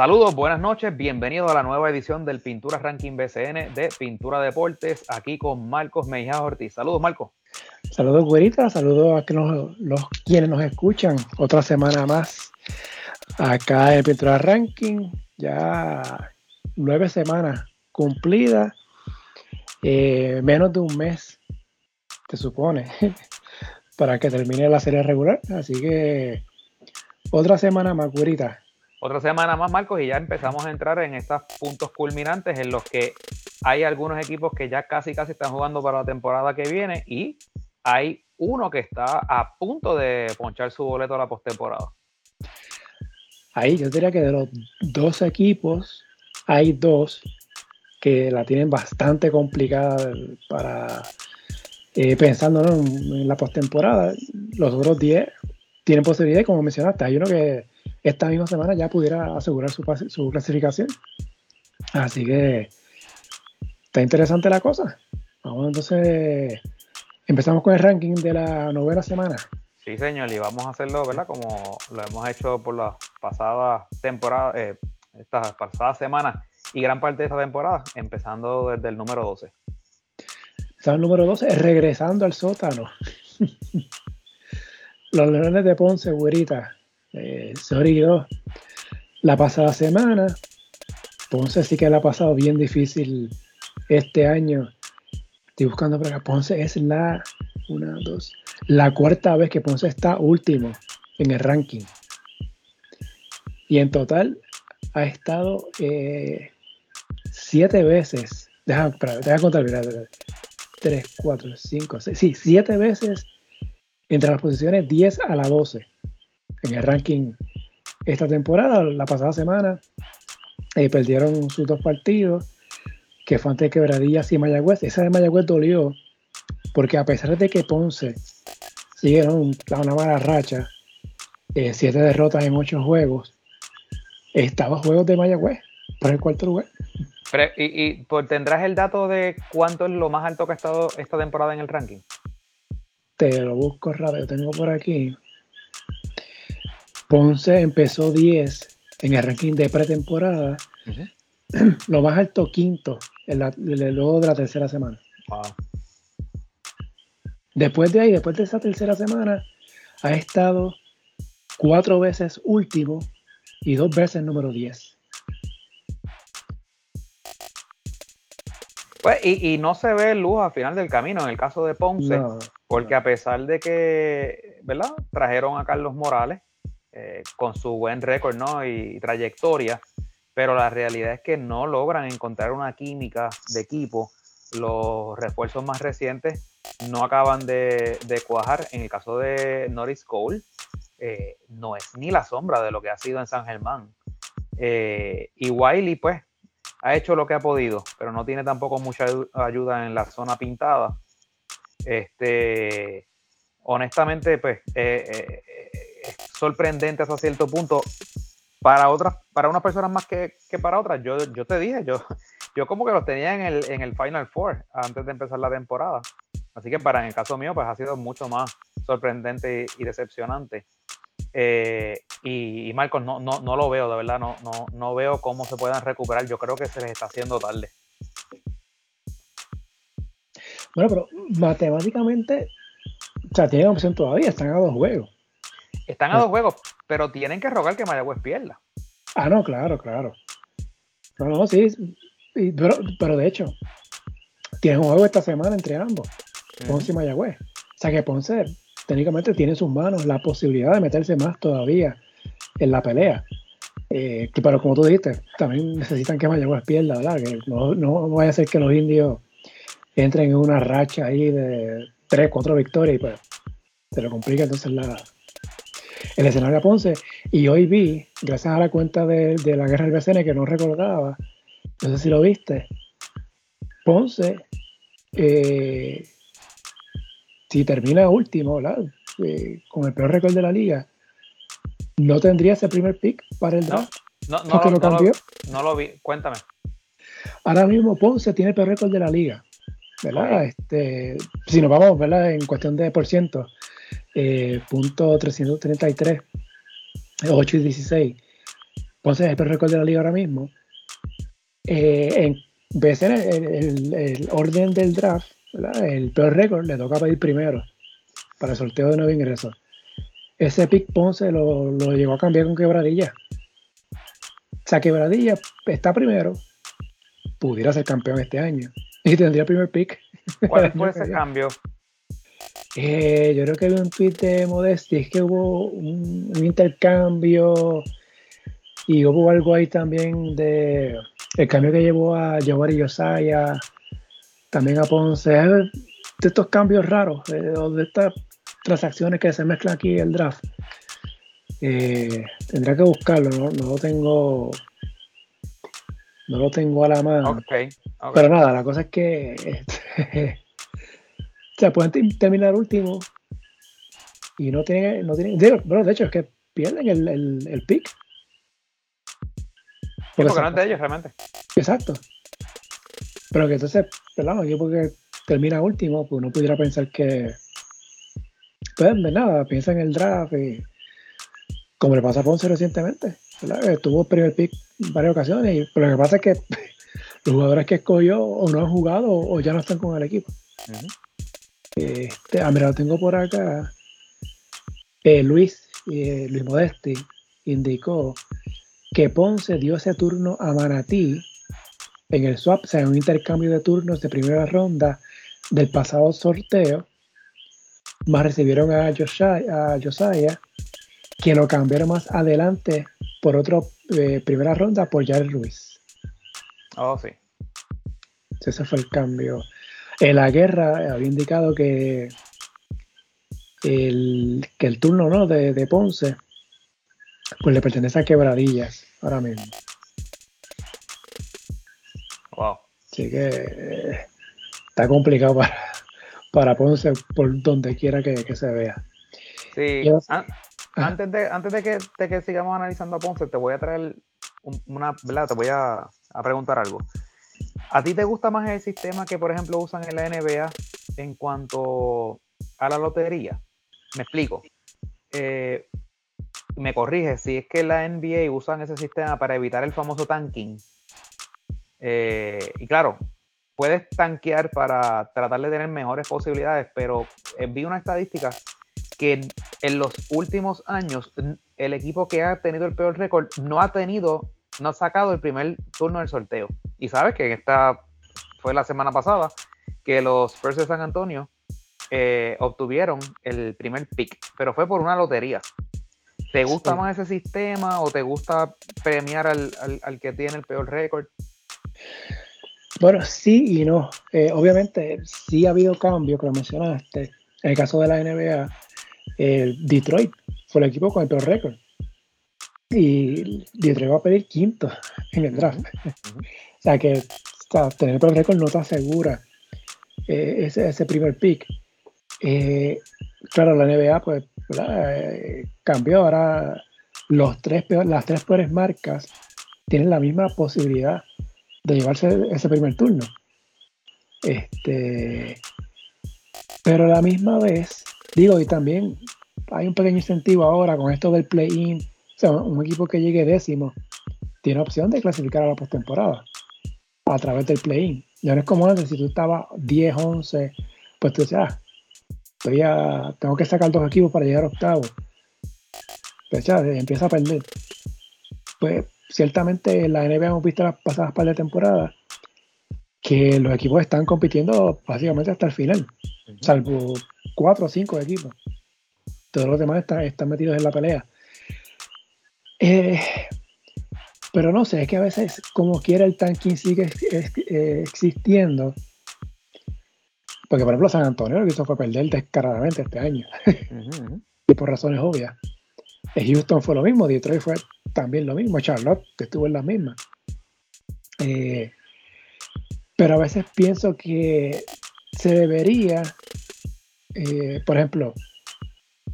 Saludos, buenas noches, bienvenidos a la nueva edición del Pintura Ranking BCN de Pintura Deportes, aquí con Marcos Mejía Ortiz. Saludos, Marcos. Saludos, güerita, saludos a los, quienes nos escuchan otra semana más acá en Pintura Ranking, ya nueve semanas cumplidas, eh, menos de un mes, se supone, para que termine la serie regular, así que otra semana más, güerita otra semana más, Marcos, y ya empezamos a entrar en estos puntos culminantes en los que hay algunos equipos que ya casi casi están jugando para la temporada que viene y hay uno que está a punto de ponchar su boleto a la postemporada. Ahí yo diría que de los dos equipos hay dos que la tienen bastante complicada para eh, pensando en, la postemporada. Los otros 10 tienen posibilidad, como mencionaste, hay uno que esta misma semana ya pudiera asegurar su, su clasificación. Así que está interesante la cosa. Vamos entonces, empezamos con el ranking de la novena semana. Sí, señor, y vamos a hacerlo, ¿verdad? Como lo hemos hecho por las pasadas temporadas, eh, estas pasadas semanas y gran parte de esta temporada, empezando desde el número 12. Está el número 12, regresando al sótano. Los Leones de Ponce, güerita, eh, sorry la pasada semana. Ponce sí que la ha pasado bien difícil este año. Estoy buscando por acá. Ponce es la una, dos, la cuarta vez que Ponce está último en el ranking. Y en total ha estado eh, siete veces. Deja, contar, mira, 3, 4, 5, 6. Sí, siete veces entre las posiciones 10 a la 12 en el ranking esta temporada. La pasada semana eh, perdieron sus dos partidos, que fue ante Quebradillas y Mayagüez. Esa de Mayagüez dolió, porque a pesar de que Ponce siguieron una mala racha, eh, siete derrotas en ocho juegos, estaba juegos de Mayagüez por el cuarto lugar. y, y pues, tendrás el dato de cuánto es lo más alto que ha estado esta temporada en el ranking. Te lo busco rápido, tengo por aquí. Ponce empezó 10 en el ranking de pretemporada. Lo más alto, quinto, en luego de la tercera semana. Después de ahí, después de esa tercera semana, ha estado cuatro veces último y dos veces número 10. Pues, y, no se ve luz al final del camino en el caso de Ponce, porque a pesar de que, ¿verdad? Trajeron a Carlos Morales, eh, con su buen récord ¿no? y trayectoria, pero la realidad es que no logran encontrar una química de equipo. Los refuerzos más recientes no acaban de, cuajar. En el caso de Norris Cole, eh, no es ni la sombra de lo que ha sido en San Germán. Eh, y Wiley, pues, ha hecho lo que ha podido, pero no tiene tampoco mucha ayuda en la zona pintada. Este, honestamente, pues, sorprendente hasta cierto punto para otras, para unas personas más que, para otras. Yo, yo te dije, yo, yo como que los tenía en el, en el Final Four antes de empezar la temporada. Así que para en el caso mío, pues ha sido mucho más sorprendente y, decepcionante. Eh, y, Marcos, no, no, no, lo veo, de verdad, no, no, no veo cómo se puedan recuperar. Yo creo que se les está haciendo tarde. Bueno, pero matemáticamente, o sea, tienen opción todavía, están a dos juegos. Están a dos juegos, pero tienen que rogar que Mayagüez pierda. Ah, no, claro, claro. No, no, sí. Pero, de hecho, tienen un juego esta semana entre ambos, Ponce y Mayagüez. O sea que Ponce técnicamente tiene en sus manos la posibilidad de meterse más todavía en la pelea. Eh, pero como tú dijiste, también necesitan que Mayagüez pierda, ¿verdad? Que no, no vaya a ser que los indios entren en una racha ahí de tres, cuatro victorias y pues se lo complica entonces la, el escenario a Ponce. Y hoy vi, gracias a la cuenta de, la guerra del BCN que no recordaba, no sé si lo viste, Ponce, eh, si termina último, eh, con el peor récord de la liga, no tendría ese primer pick para el draft. No, no, no, lo, no, lo, vi, cuéntame. Ahora mismo Ponce tiene el peor récord de la liga. ¿verdad? Este, si nos vamos, ¿verdad? En cuestión de por ciento, eh, punto 333, 8 y 16. Ponce es el peor récord de la liga ahora mismo. Eh, en vez en el, orden del draft, el peor récord le toca pedir primero para el sorteo de nuevo ingreso. Ese pick Ponce lo, lo llegó a cambiar con quebradilla. O sea, quebradilla está primero, pudiera ser campeón este año y tendría primer pick. ¿Cuál fue ese cambio? Eh, yo creo que había un tweet de Modesti, es que hubo un, intercambio y hubo algo ahí también de el cambio que llevó a y Yosaya, también a Ponce, de estos cambios raros, de, estas transacciones que se mezclan aquí el draft. Eh, tendrá que buscarlo, ¿no? no lo tengo no lo tengo a la mano. Pero nada, la cosa es que este, se pueden terminar último y no tienen, no tienen, de, bueno, de hecho es que pierden el, el, el pick. Porque, no de ellos realmente. Exacto. Pero que entonces, perdón, yo porque termina último, pues no pudiera pensar que pues nada, piensa en el draft y como le pasa a Ponce recientemente, ¿verdad? Tuvo primer pick en varias ocasiones, y, pero lo que pasa es que los jugadores que escogió o no han jugado o ya no están con el equipo. Este, ah, mira, lo tengo por acá. Eh, Luis, eh, Luis Modesti indicó que Ponce dio ese turno a Manatí en el swap, o sea, en un intercambio de turnos de primera ronda del pasado sorteo, más recibieron a Josiah, a Josiah que lo cambiaron más adelante por otra eh, primera ronda por Jared Ruiz. Oh, sí. Ese fue el cambio. En la guerra había indicado que el, que el turno ¿no? de, de Ponce pues le pertenece a Quebradillas ahora mismo. Wow. Así que eh, está complicado para, para Ponce por donde quiera que, que se vea. Sí. Antes de, antes de que, que sigamos analizando a Ponce, te voy a traer una, ¿verdad? Te voy a, preguntar algo. ¿A ti te gusta más el sistema que, por ejemplo, usan en la NBA en cuanto a la lotería? Me explico. Eh, me corrige, si es que la NBA usan ese sistema para evitar el famoso tanking. Eh, y claro, puedes tanquear para tratar de tener mejores posibilidades, pero eh, vi una estadística que en, los últimos años el equipo que ha tenido el peor récord no ha tenido, no ha sacado el primer turno del sorteo. Y sabes que esta fue la semana pasada que los Spurs de San Antonio eh, obtuvieron el primer pick, pero fue por una lotería. ¿Te gusta más ese sistema o te gusta premiar al, que tiene el peor récord? Bueno, sí y no. Eh, obviamente, sí ha habido cambios, como mencionaste. En el caso de la NBA, Detroit fue el equipo con el peor récord. Y Detroit va a pedir quinto en el draft. O sea que tener el peor récord no te asegura eh, ese, primer pick. Eh, claro, la NBA pues eh, cambió. Ahora los tres las tres peores marcas tienen la misma posibilidad de llevarse ese primer turno. Este, pero a la misma vez, Digo, y también hay un pequeño incentivo ahora con esto del play-in. O sea, un equipo que llegue décimo tiene opción de clasificar a la postemporada a través del play-in. Ya no es como antes, si tú estabas 10, 11, pues tú decías, ah, tengo que sacar dos equipos para llegar a octavo. Pues ya, empieza a perder. Pues ciertamente en la NBA hemos visto las pasadas par de temporada que los equipos están compitiendo básicamente hasta el final, salvo cuatro o cinco equipos. Todos los demás están, metidos en la pelea. Eh, pero no sé, es que a veces, como quiera, el tanking sigue eh, existiendo. Porque, por ejemplo, San Antonio lo que hizo fue perder descaradamente este año. y por razones obvias. Houston fue lo mismo, Detroit fue también lo mismo, Charlotte que estuvo en las mismas. Eh, pero a veces pienso que se debería eh, por ejemplo,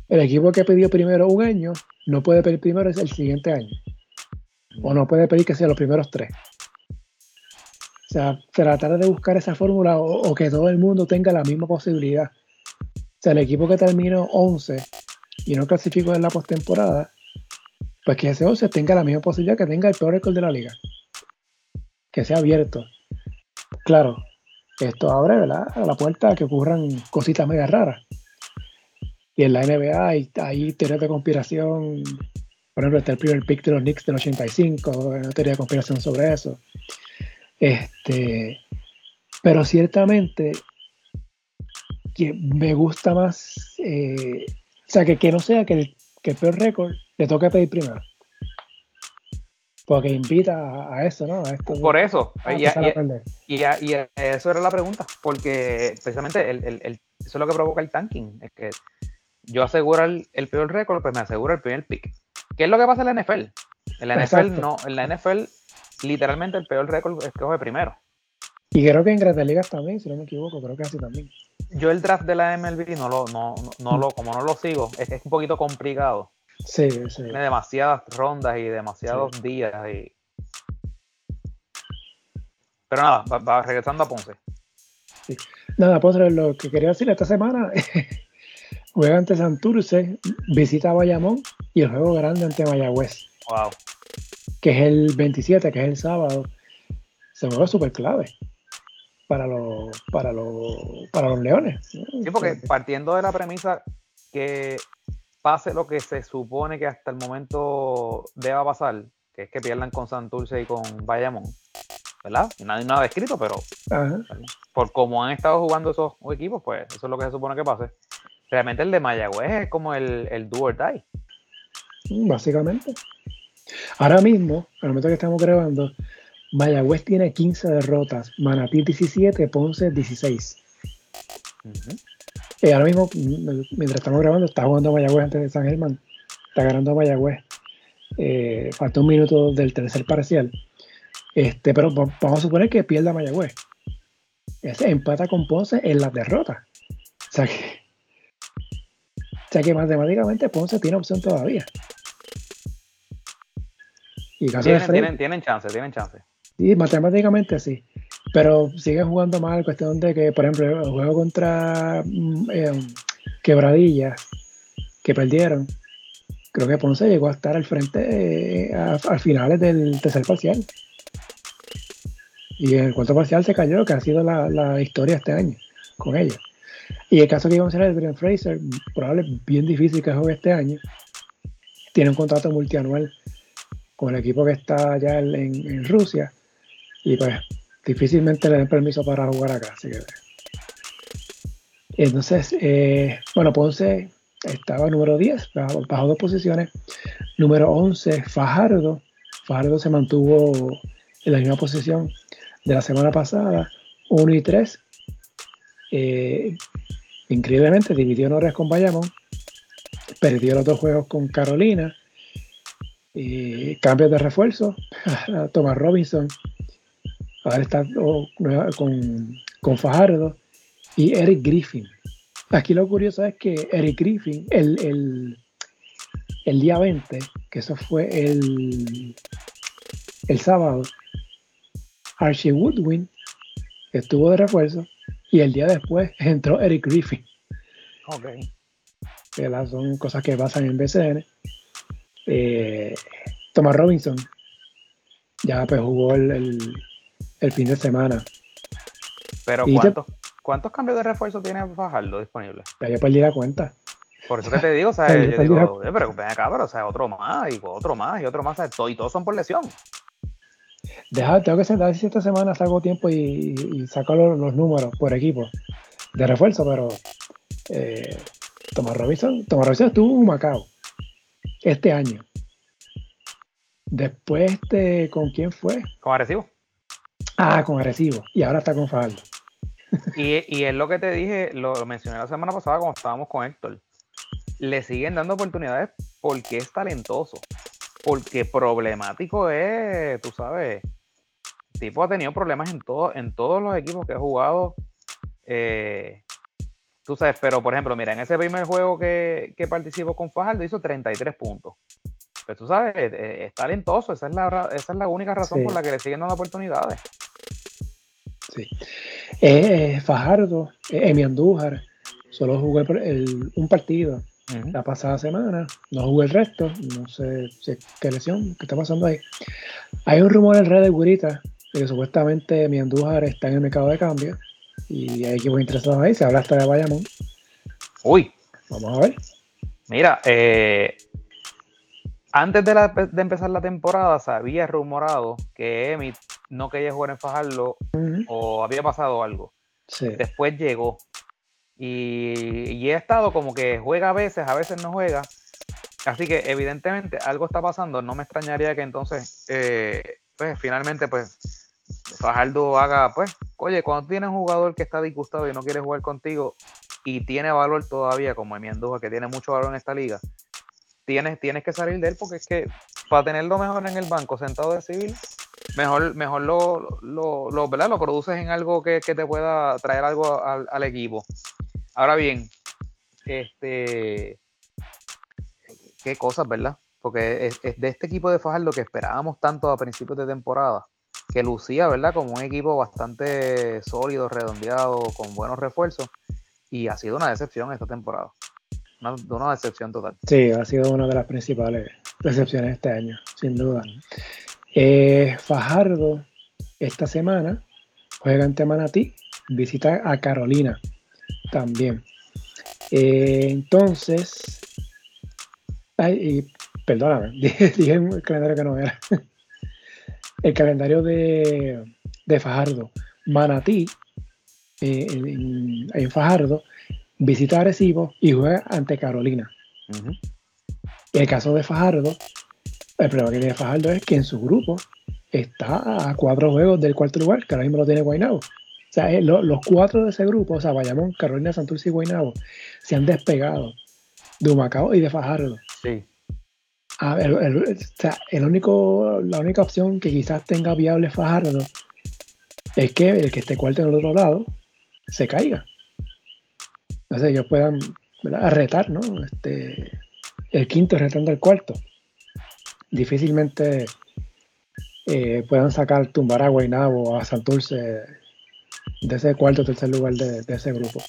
el equipo que pidió primero un año no puede pedir primero el siguiente año. O no puede pedir que sea los primeros tres. O sea, tratar de buscar esa fórmula o, que todo el mundo tenga la misma posibilidad. O sea, el equipo que terminó 11 y no clasificó en la postemporada, pues que ese 11 tenga la misma posibilidad que tenga el peor récord de la liga. Que sea abierto. Claro, esto abre ¿verdad? a la puerta a que ocurran cositas medio raras. Y en la NBA hay, hay teorías de conspiración. Por ejemplo, está el primer pick de los Knicks del 85, una teoría de conspiración sobre eso. Este, pero ciertamente que me gusta más, eh, o sea, que, que no sea que el, que el peor récord le toque pedir primero. Porque invita a, eso, ¿no? Por eso. y, eso era la pregunta. Porque precisamente el, el, eso es lo que provoca el tanking. Es que yo aseguro el, peor récord, pues me aseguro el primer pick. ¿Qué es lo que pasa en la NFL? En la NFL no, en la NFL literalmente el peor récord es que coge primero. Y creo que en Grandes Ligas también, si no me equivoco, creo que así también. Yo el draft de la MLB no lo, no, no, lo, como no lo sigo, es, es un poquito complicado. Sí, sí. Tiene demasiadas rondas y demasiados días. Y... Pero nada, va, regresando a Ponce. Sí. Nada, Ponce, lo que quería decir esta semana, juega ante Santurce, visita a Bayamón y el juego grande ante Mayagüez. Wow. Que es el 27, que es el sábado. Se juega súper clave para los, para los, para los leones. Sí, porque partiendo de la premisa que pase lo que se supone que hasta el momento deba pasar, que es que pierdan con Santurce y con Bayamón, ¿verdad? Nadie nada escrito, pero por cómo han estado jugando esos equipos, pues eso es lo que se supone que pase. Realmente el de Mayagüez es como el, el do or die. Básicamente. Ahora mismo, al momento que estamos grabando, Mayagüez tiene 15 derrotas, Manatí 17, Ponce 16. Eh, ahora mismo, mientras estamos grabando, está jugando Mayagüez antes de San Germán. Está ganando Mayagüez. Eh, falta un minuto del tercer parcial. Este, pero vamos a suponer que pierda Mayagüez. Ese empata con Ponce en las derrotas. O sea que, o sea que matemáticamente Ponce tiene opción todavía. Y tienen, tienen, tienen chance, tienen chance. Sí, matemáticamente sí. Pero sigue jugando mal, cuestión de que, por ejemplo, el juego contra mm, eh, Quebradillas, que perdieron, creo que Ponce llegó a estar al frente eh, al finales del tercer parcial. Y el cuarto parcial se cayó, que ha sido la, historia este año con ellos. Y el caso que íbamos a hacer el Brian Fraser, probablemente bien difícil que juegue este año. Tiene un contrato multianual con el equipo que está allá en Rusia y pues difícilmente le den permiso para jugar acá. Así que, entonces, eh, bueno, Ponce estaba número 10, bajó, dos posiciones. Número 11, Fajardo. Fajardo se mantuvo en la misma posición de la semana pasada, 1 y 3. Eh, increíblemente dividió honores con Bayamón, perdió los dos juegos con Carolina, y cambios de refuerzo, Thomas Robinson Ahora está con, con Fajardo y Eric Griffin. Aquí lo curioso es que Eric Griffin, el, el, día 20, que eso fue el, el sábado, Archie Woodwin estuvo de refuerzo y el día después entró Eric Griffin. Ok. Que son cosas que pasan en BCN. Eh, Thomas Robinson ya pues jugó el, el fin de semana. Pero ¿cuántos, ¿cuántos cambios de refuerzo tiene Fajardo disponible? Ya yo perdí la cuenta. Por eso que te digo, o sea, yo digo, pero ven acá, pero o sea, otro más, y otro más, y otro más, y todos son por lesión. Deja, tengo que sentar si esta semana saco tiempo y, saco los, números por equipo de refuerzo, pero eh, Tomás Robinson, Tomás Robinson estuvo en Macao este año. Después, este, ¿con quién fue? Con Arecibo. Ah, con agresivo. Y ahora está con Fajardo. Y, y es lo que te dije, lo, mencioné la semana pasada cuando estábamos con Héctor. Le siguen dando oportunidades porque es talentoso. Porque problemático es, tú sabes, el tipo ha tenido problemas en, todo, en todos los equipos que ha jugado. Eh, tú sabes, pero por ejemplo, mira, en ese primer juego que, que participó con Fajardo hizo 33 puntos. Pero tú sabes, es, talentoso, esa es la, esa es la única razón por la que le siguen dando oportunidades. Sí. Eh, Fajardo, eh, Emi Andújar, solo jugó un partido la pasada semana, no jugó el resto, no sé qué lesión, qué está pasando ahí. Hay un rumor en red de Gurita de que supuestamente mi Andújar está en el mercado de cambio y hay equipos interesados ahí, se habla hasta de Bayamón. Uy. Vamos a ver. Mira, eh, antes de, empezar la temporada se había rumorado que Emi no quería jugar en Fajardo o había pasado algo. Después llegó. Y, he estado como que juega a veces, a veces no juega. Así que evidentemente algo está pasando. No me extrañaría que entonces, eh, pues finalmente, pues Fajardo haga, pues, oye, cuando tienes un jugador que está disgustado y no quiere jugar contigo y tiene valor todavía, como Emi Andújar, que tiene mucho valor en esta liga, tienes, tienes que salir de él porque es que para tenerlo mejor en el banco sentado de civil, mejor, mejor lo, lo, lo, ¿verdad? lo produces en algo que, te pueda traer algo al, equipo. Ahora bien, este qué cosas, ¿verdad? Porque es, de este equipo de Fajardo que esperábamos tanto a principios de temporada, que lucía, ¿verdad? Como un equipo bastante sólido, redondeado, con buenos refuerzos, y ha sido una decepción esta temporada. Una, una decepción total. Sí, ha sido una de las principales decepciones este año, sin duda. Eh, Fajardo, esta semana, juega ante Manatí, visita a Carolina también. Eh, entonces, ay, perdóname, dije, el calendario que no era. El calendario de, Fajardo. Manatí, eh, en, Fajardo, visita Arecibo y juega ante Carolina. El caso de Fajardo, el problema que tiene Fajardo es que en su grupo está a cuatro juegos del cuarto lugar, que ahora mismo lo tiene Guaynabo. O sea, eh, los cuatro de ese grupo, o sea, Bayamón, Carolina, Santurce y Guaynabo, se han despegado de Humacao y de Fajardo. Sí. A ver, o sea, el único, la única opción que quizás tenga viable Fajardo es que el que esté cuarto en el otro lado se caiga. Entonces ellos puedan retar, ¿no? Este, el quinto retando el cuarto difícilmente eh, puedan sacar, tumbar a Guaynabo a Santurce de ese cuarto o tercer lugar de, ese grupo.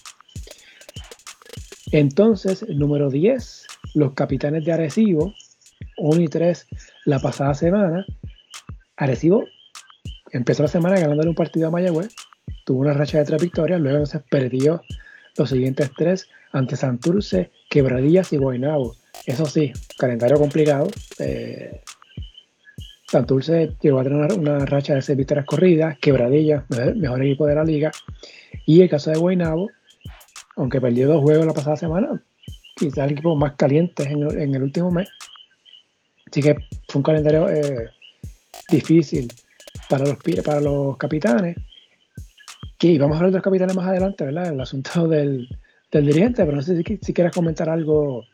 Entonces, el número 10, los capitanes de Arecibo, 1 y 3 la pasada semana. Arecibo empezó la semana ganándole un partido a Mayagüez, tuvo una racha de tres victorias, luego se perdió los siguientes tres ante Santurce, Quebradillas y Guaynabo. Eso sí, calendario complicado. Eh, Santurce llegó a tener una, racha de seis victorias corridas, quebradilla, mejor equipo de la liga. Y el caso de Guaynabo, aunque perdió dos juegos la pasada semana, quizás el equipo más caliente en, el último mes. Así que fue un calendario eh, difícil para los, para los capitanes. Que vamos a hablar de los capitanes más adelante, ¿verdad? El asunto del, dirigente, pero no sé si, si quieres comentar algo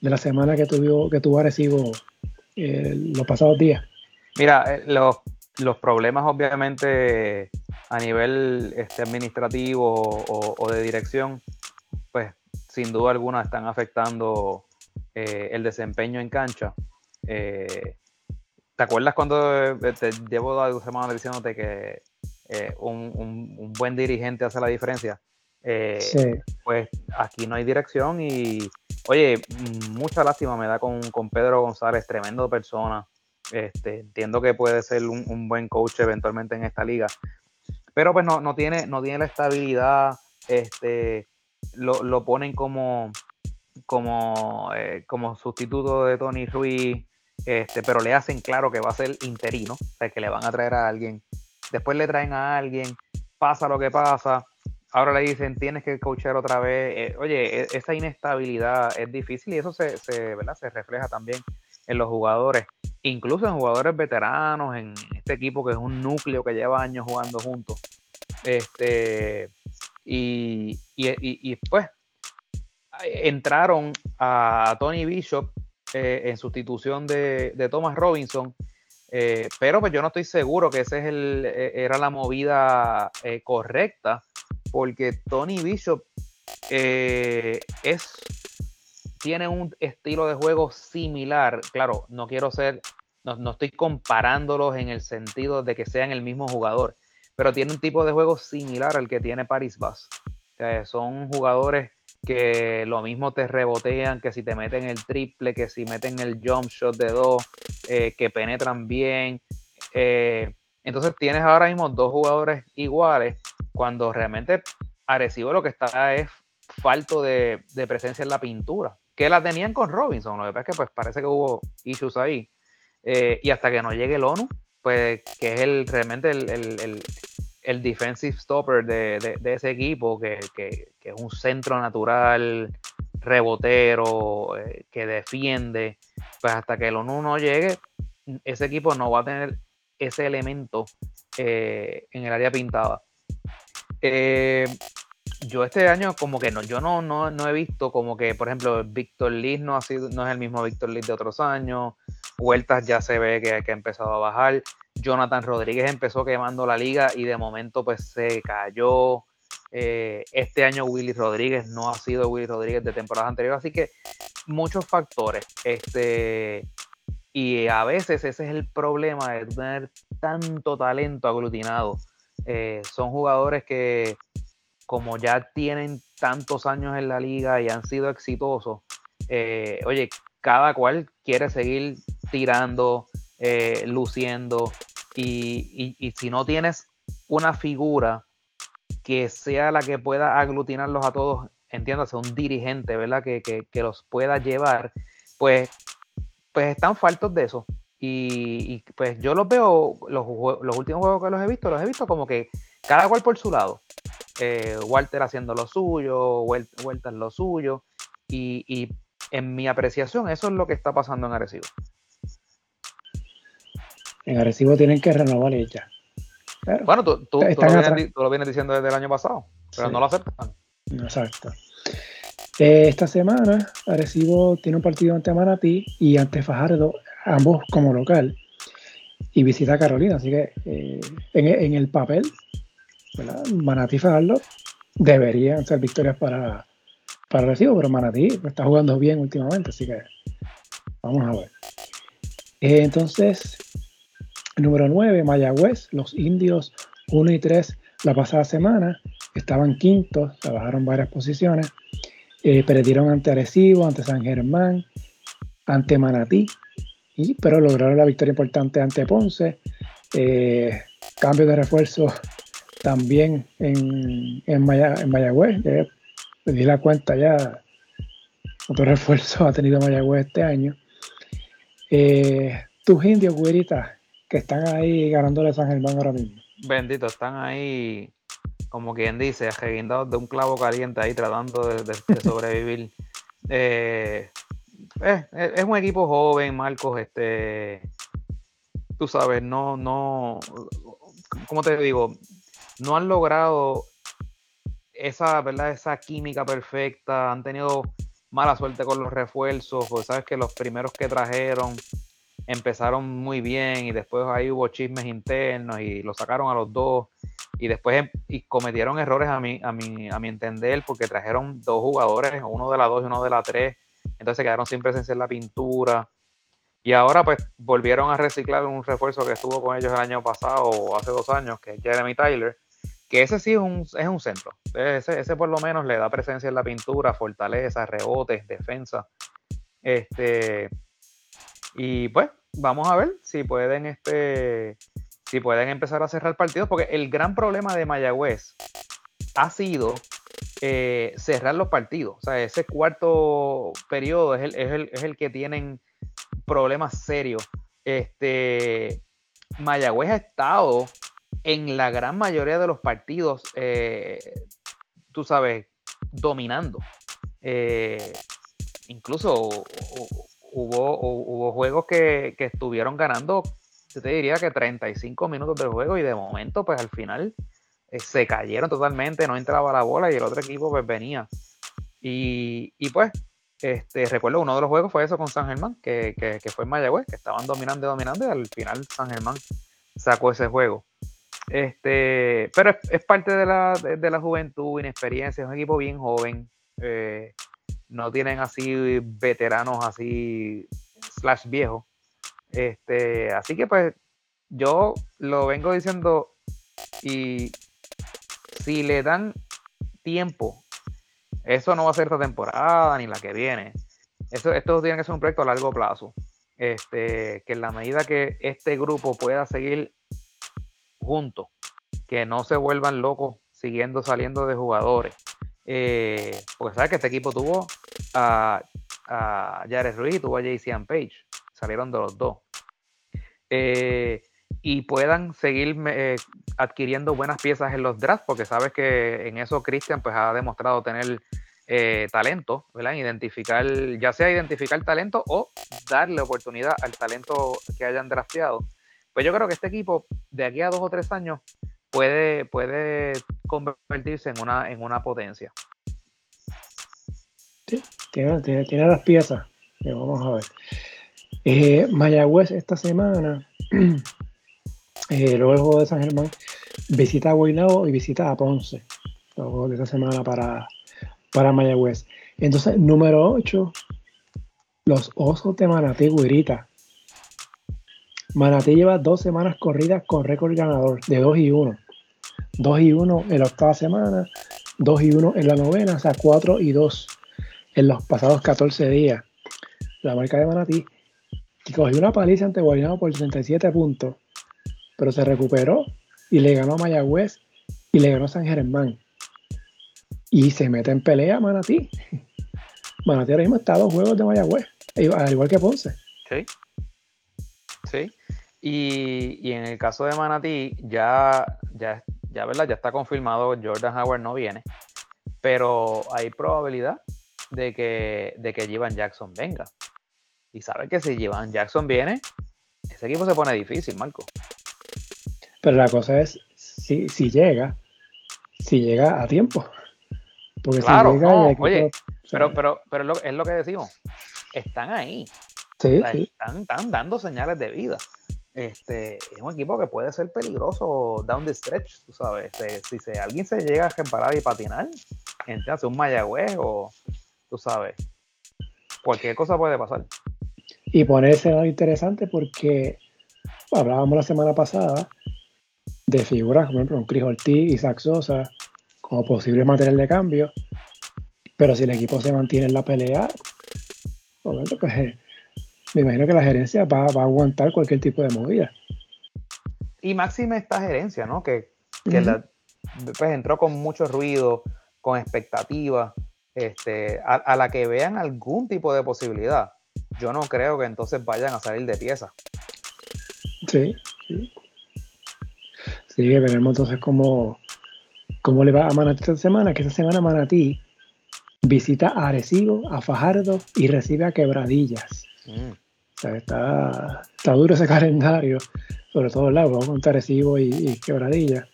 de la semana que tuvo, que tuvo Arecibo eh, los pasados días? Mira, eh, los, los, problemas obviamente a nivel este, administrativo o, de dirección, pues sin duda alguna están afectando eh, el desempeño en cancha. ¿Te acuerdas cuando te llevo dos semanas diciéndote que un, un, buen dirigente hace la diferencia? sí. Pues aquí no hay dirección y Oye, mucha lástima me da con, Pedro González, tremendo persona. Este, entiendo que puede ser un, buen coach eventualmente en esta liga. Pero pues no, no, tiene, no tiene la estabilidad. Este, lo, ponen como, como, eh, como sustituto de Tony Ruiz. Este, pero le hacen claro que va a ser interino, o sea, que le van a traer a alguien. Después le traen a alguien, pasa lo que pasa ahora le dicen tienes que coachar otra vez. Eh, oye, e, esa inestabilidad es difícil y eso se, ¿verdad? se refleja también en los jugadores, incluso en jugadores veteranos, en este equipo que es un núcleo que lleva años jugando juntos. Este, y, y, pues entraron a Tony Bishop eh, en sustitución de, de Thomas Robinson. Eh, pero pues yo no estoy seguro que esa es el, era la movida correcta porque Tony Bishop eh, es, tiene un estilo de juego similar. Claro, no quiero ser, no, estoy comparándolos en el sentido de que sean el mismo jugador, pero tiene un tipo de juego similar al que tiene Paris Bass. son jugadores que lo mismo te rebotean, que si te meten el triple, que si meten el jump shot de dos, eh, que penetran bien. Eh, entonces tienes ahora mismo dos jugadores iguales cuando realmente Arecibo lo que está es falto de, presencia en la pintura, que la tenían con Robinson, lo que pasa es que pues parece que hubo issues ahí. Eh, y hasta que no llegue el ONU, pues que es el realmente el, defensive stopper de, ese equipo, que, es un centro natural, rebotero, eh, que defiende, pues hasta que el ONU no llegue, ese equipo no va a tener ese elemento eh, en el área pintada. Eh, yo este año como que no, yo no, no, he visto como que, por ejemplo, Víctor Liz no ha sido, no es el mismo Víctor Liz de otros años. Vueltas ya se ve que, que, ha empezado a bajar. Jonathan Rodríguez empezó quemando la liga y de momento pues se cayó. Eh, este año Willy Rodríguez no ha sido Willy Rodríguez de temporadas anteriores, así que muchos factores. Este, y a veces ese es el problema de tener tanto talento aglutinado. Eh, son jugadores que como ya tienen tantos años en la liga y han sido exitosos, eh, oye, cada cual quiere seguir tirando, eh, luciendo, y, si no tienes una figura que sea la que pueda aglutinarlos a todos, entiéndase, un dirigente, ¿verdad? Que, que los pueda llevar, pues pues están faltos de eso. Y, pues yo los veo, los, los, últimos juegos que los he visto, los he visto como que cada cual por su lado. Eh, Walter haciendo lo suyo, Walter lo suyo. Y, en mi apreciación, eso es lo que está pasando en Arecibo. En Arecibo tienen que renovar ya. bueno, tú, tú, lo vienes, diciendo desde el año pasado, pero no lo aceptan. Exacto. Eh, esta semana, Arecibo tiene un partido ante Manatí y ante Fajardo, ambos como local, y visita a Carolina. Así que eh, en, el papel, Manatí y Fajardo deberían ser victorias para, para Arecibo, pero Manatí está jugando bien últimamente, así que vamos a ver. Eh, entonces, número 9, Mayagüez, los indios 1 y 3 la pasada semana, estaban quintos, trabajaron varias posiciones. Eh, perdieron ante Arecibo, ante San Germán, ante Manatí, y, pero lograron la victoria importante ante Ponce. Eh, cambio de refuerzo también en, en, Mayagüez. di la cuenta ya. Otro refuerzo ha tenido Mayagüez este año. Eh, tus indios, güeritas, que están ahí ganándole San Germán ahora mismo. Bendito, están ahí como quien dice, reguindados de un clavo caliente ahí tratando de, sobrevivir. Eh, eh, es, un equipo joven, Marcos, este, tú sabes, no, no, ¿cómo te digo? No han logrado esa, ¿verdad? Esa química perfecta, han tenido mala suerte con los refuerzos, porque sabes que los primeros que trajeron empezaron muy bien y después ahí hubo chismes internos y lo sacaron a los dos y después em, y cometieron errores a mi, a, mi, a mi entender porque trajeron dos jugadores, uno de la 2 y uno de la 3, entonces se quedaron sin presencia en la pintura. Y ahora pues volvieron a reciclar un refuerzo que estuvo con ellos el año pasado o hace dos años, que es Jeremy Tyler, que ese sí es un, es un centro. Ese, ese por lo menos le da presencia en la pintura, fortaleza, rebotes, defensa. Este, y pues vamos a ver si pueden este, si pueden empezar a cerrar partidos, porque el gran problema de Mayagüez ha sido eh, cerrar los partidos. O sea, ese cuarto periodo es el, que tienen problemas serios. Este, Mayagüez ha estado en la gran mayoría de los partidos, eh, tú sabes, dominando. Eh, incluso hubo, hubo, juegos que, que estuvieron ganando yo te diría que 35 minutos del juego y de momento, pues al final eh, se cayeron totalmente, no entraba la bola y el otro equipo pues venía. Y, pues, este, recuerdo uno de los juegos fue eso con San Germán, que, fue en Mayagüez, que estaban dominando y dominando y al final San Germán sacó ese juego. Este, pero es, parte de la, de, la juventud, inexperiencia, es un equipo bien joven. Eh, no tienen así veteranos así slash viejos. Este, así que pues yo lo vengo diciendo y si le dan tiempo Eso no va a ser esta temporada ni la que viene. Eso, esto tiene que ser un proyecto a largo plazo. Este, que en la medida que este grupo pueda seguir juntos, que no se vuelvan locos siguiendo saliendo de jugadores. Eh, porque sabes que este equipo tuvo a, a Jared Ruiz y tuvo a JC Page. Salieron de los dos. Eh, y puedan seguir eh, adquiriendo buenas piezas en los drafts, porque sabes que en eso Christian pues ha demostrado tener eh, talento, ¿verdad? Identificar, ya sea identificar talento o darle oportunidad al talento que hayan drafteado. Pues yo creo que este equipo de aquí a dos o tres años puede, puede convertirse en una, en una potencia. Sí, tiene, tiene, las piezas. Vamos a ver. Eh, Mayagüez esta semana Eh, luego de San Germán, visita a Guaynabo y visita a Ponce. Luego de esta semana para, para Mayagüez. Entonces, número 8, los Osos de Manatí Guirita. Manatí lleva dos semanas corridas con récord ganador de 2 y 1. 2 y 1 en la octava semana, 2 y 1 en la novena, o sea, 4 y 2 en los pasados 14 días. La marca de Manatí, que cogió una paliza ante Guaynabo por 37 puntos pero se recuperó y le ganó a Mayagüez y le ganó a San Germán. Y se mete en pelea Manatí. Manatí ahora mismo está a dos juegos de Mayagüez, al igual que Ponce. Sí. Sí. Y, en el caso de Manatí, ya, ya, ya, ¿verdad? ya está confirmado, Jordan Howard no viene, pero hay probabilidad de que, de que Jivan Jackson venga. Y sabe que si Jivan Jackson viene, ese equipo se pone difícil, Marco. Pero la cosa es si, si llega, si llega a tiempo. Porque claro, si llega, oye, pero, pero, pero es lo, que decimos. Están ahí. Sí, Están, dando señales de vida. Este, es un equipo que puede ser peligroso down the stretch, tú sabes. Este, si alguien se llega a reparar y patinar, hace un Mayagüez o, tú sabes, cualquier cosa puede pasar. Y ponerse interesante porque hablábamos la semana pasada de figuras, por ejemplo, Chris Ortiz y Zach Sosa como posible material de cambio. Pero si el equipo se mantiene en la pelea, pues, eh, me imagino que la gerencia va, a aguantar cualquier tipo de movida. Y máxima esta gerencia, ¿no? Que, pues entró con mucho ruido, con expectativas, este, a, la que vean algún tipo de posibilidad. Yo no creo que entonces vayan a salir de pieza. Sí, sí. Sí, veremos entonces cómo, cómo le va a Manatí esta semana, que esta semana Manatí visita a Arecibo, a Fajardo y recibe a Quebradillas. Mm. Está, está, duro ese calendario, sobre todo el vamos con Arecibo y, y Quebradillas.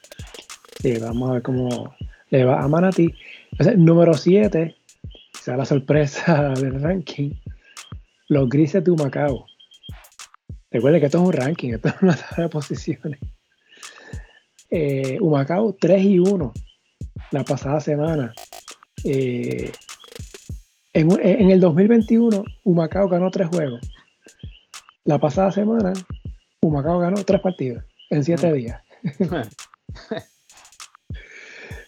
Sí, vamos a ver cómo le va a Manatí. Entonces, número 7, quizá la sorpresa del ranking, los grises de Humacao. Recuerden que esto es un ranking, esto es una tabla de posiciones eh, Humacao 3 y 1 la pasada semana. Eh, en, el 2021, Humacao ganó 3 juegos. La pasada semana, Humacao ganó 3 partidos en 7 mm. días.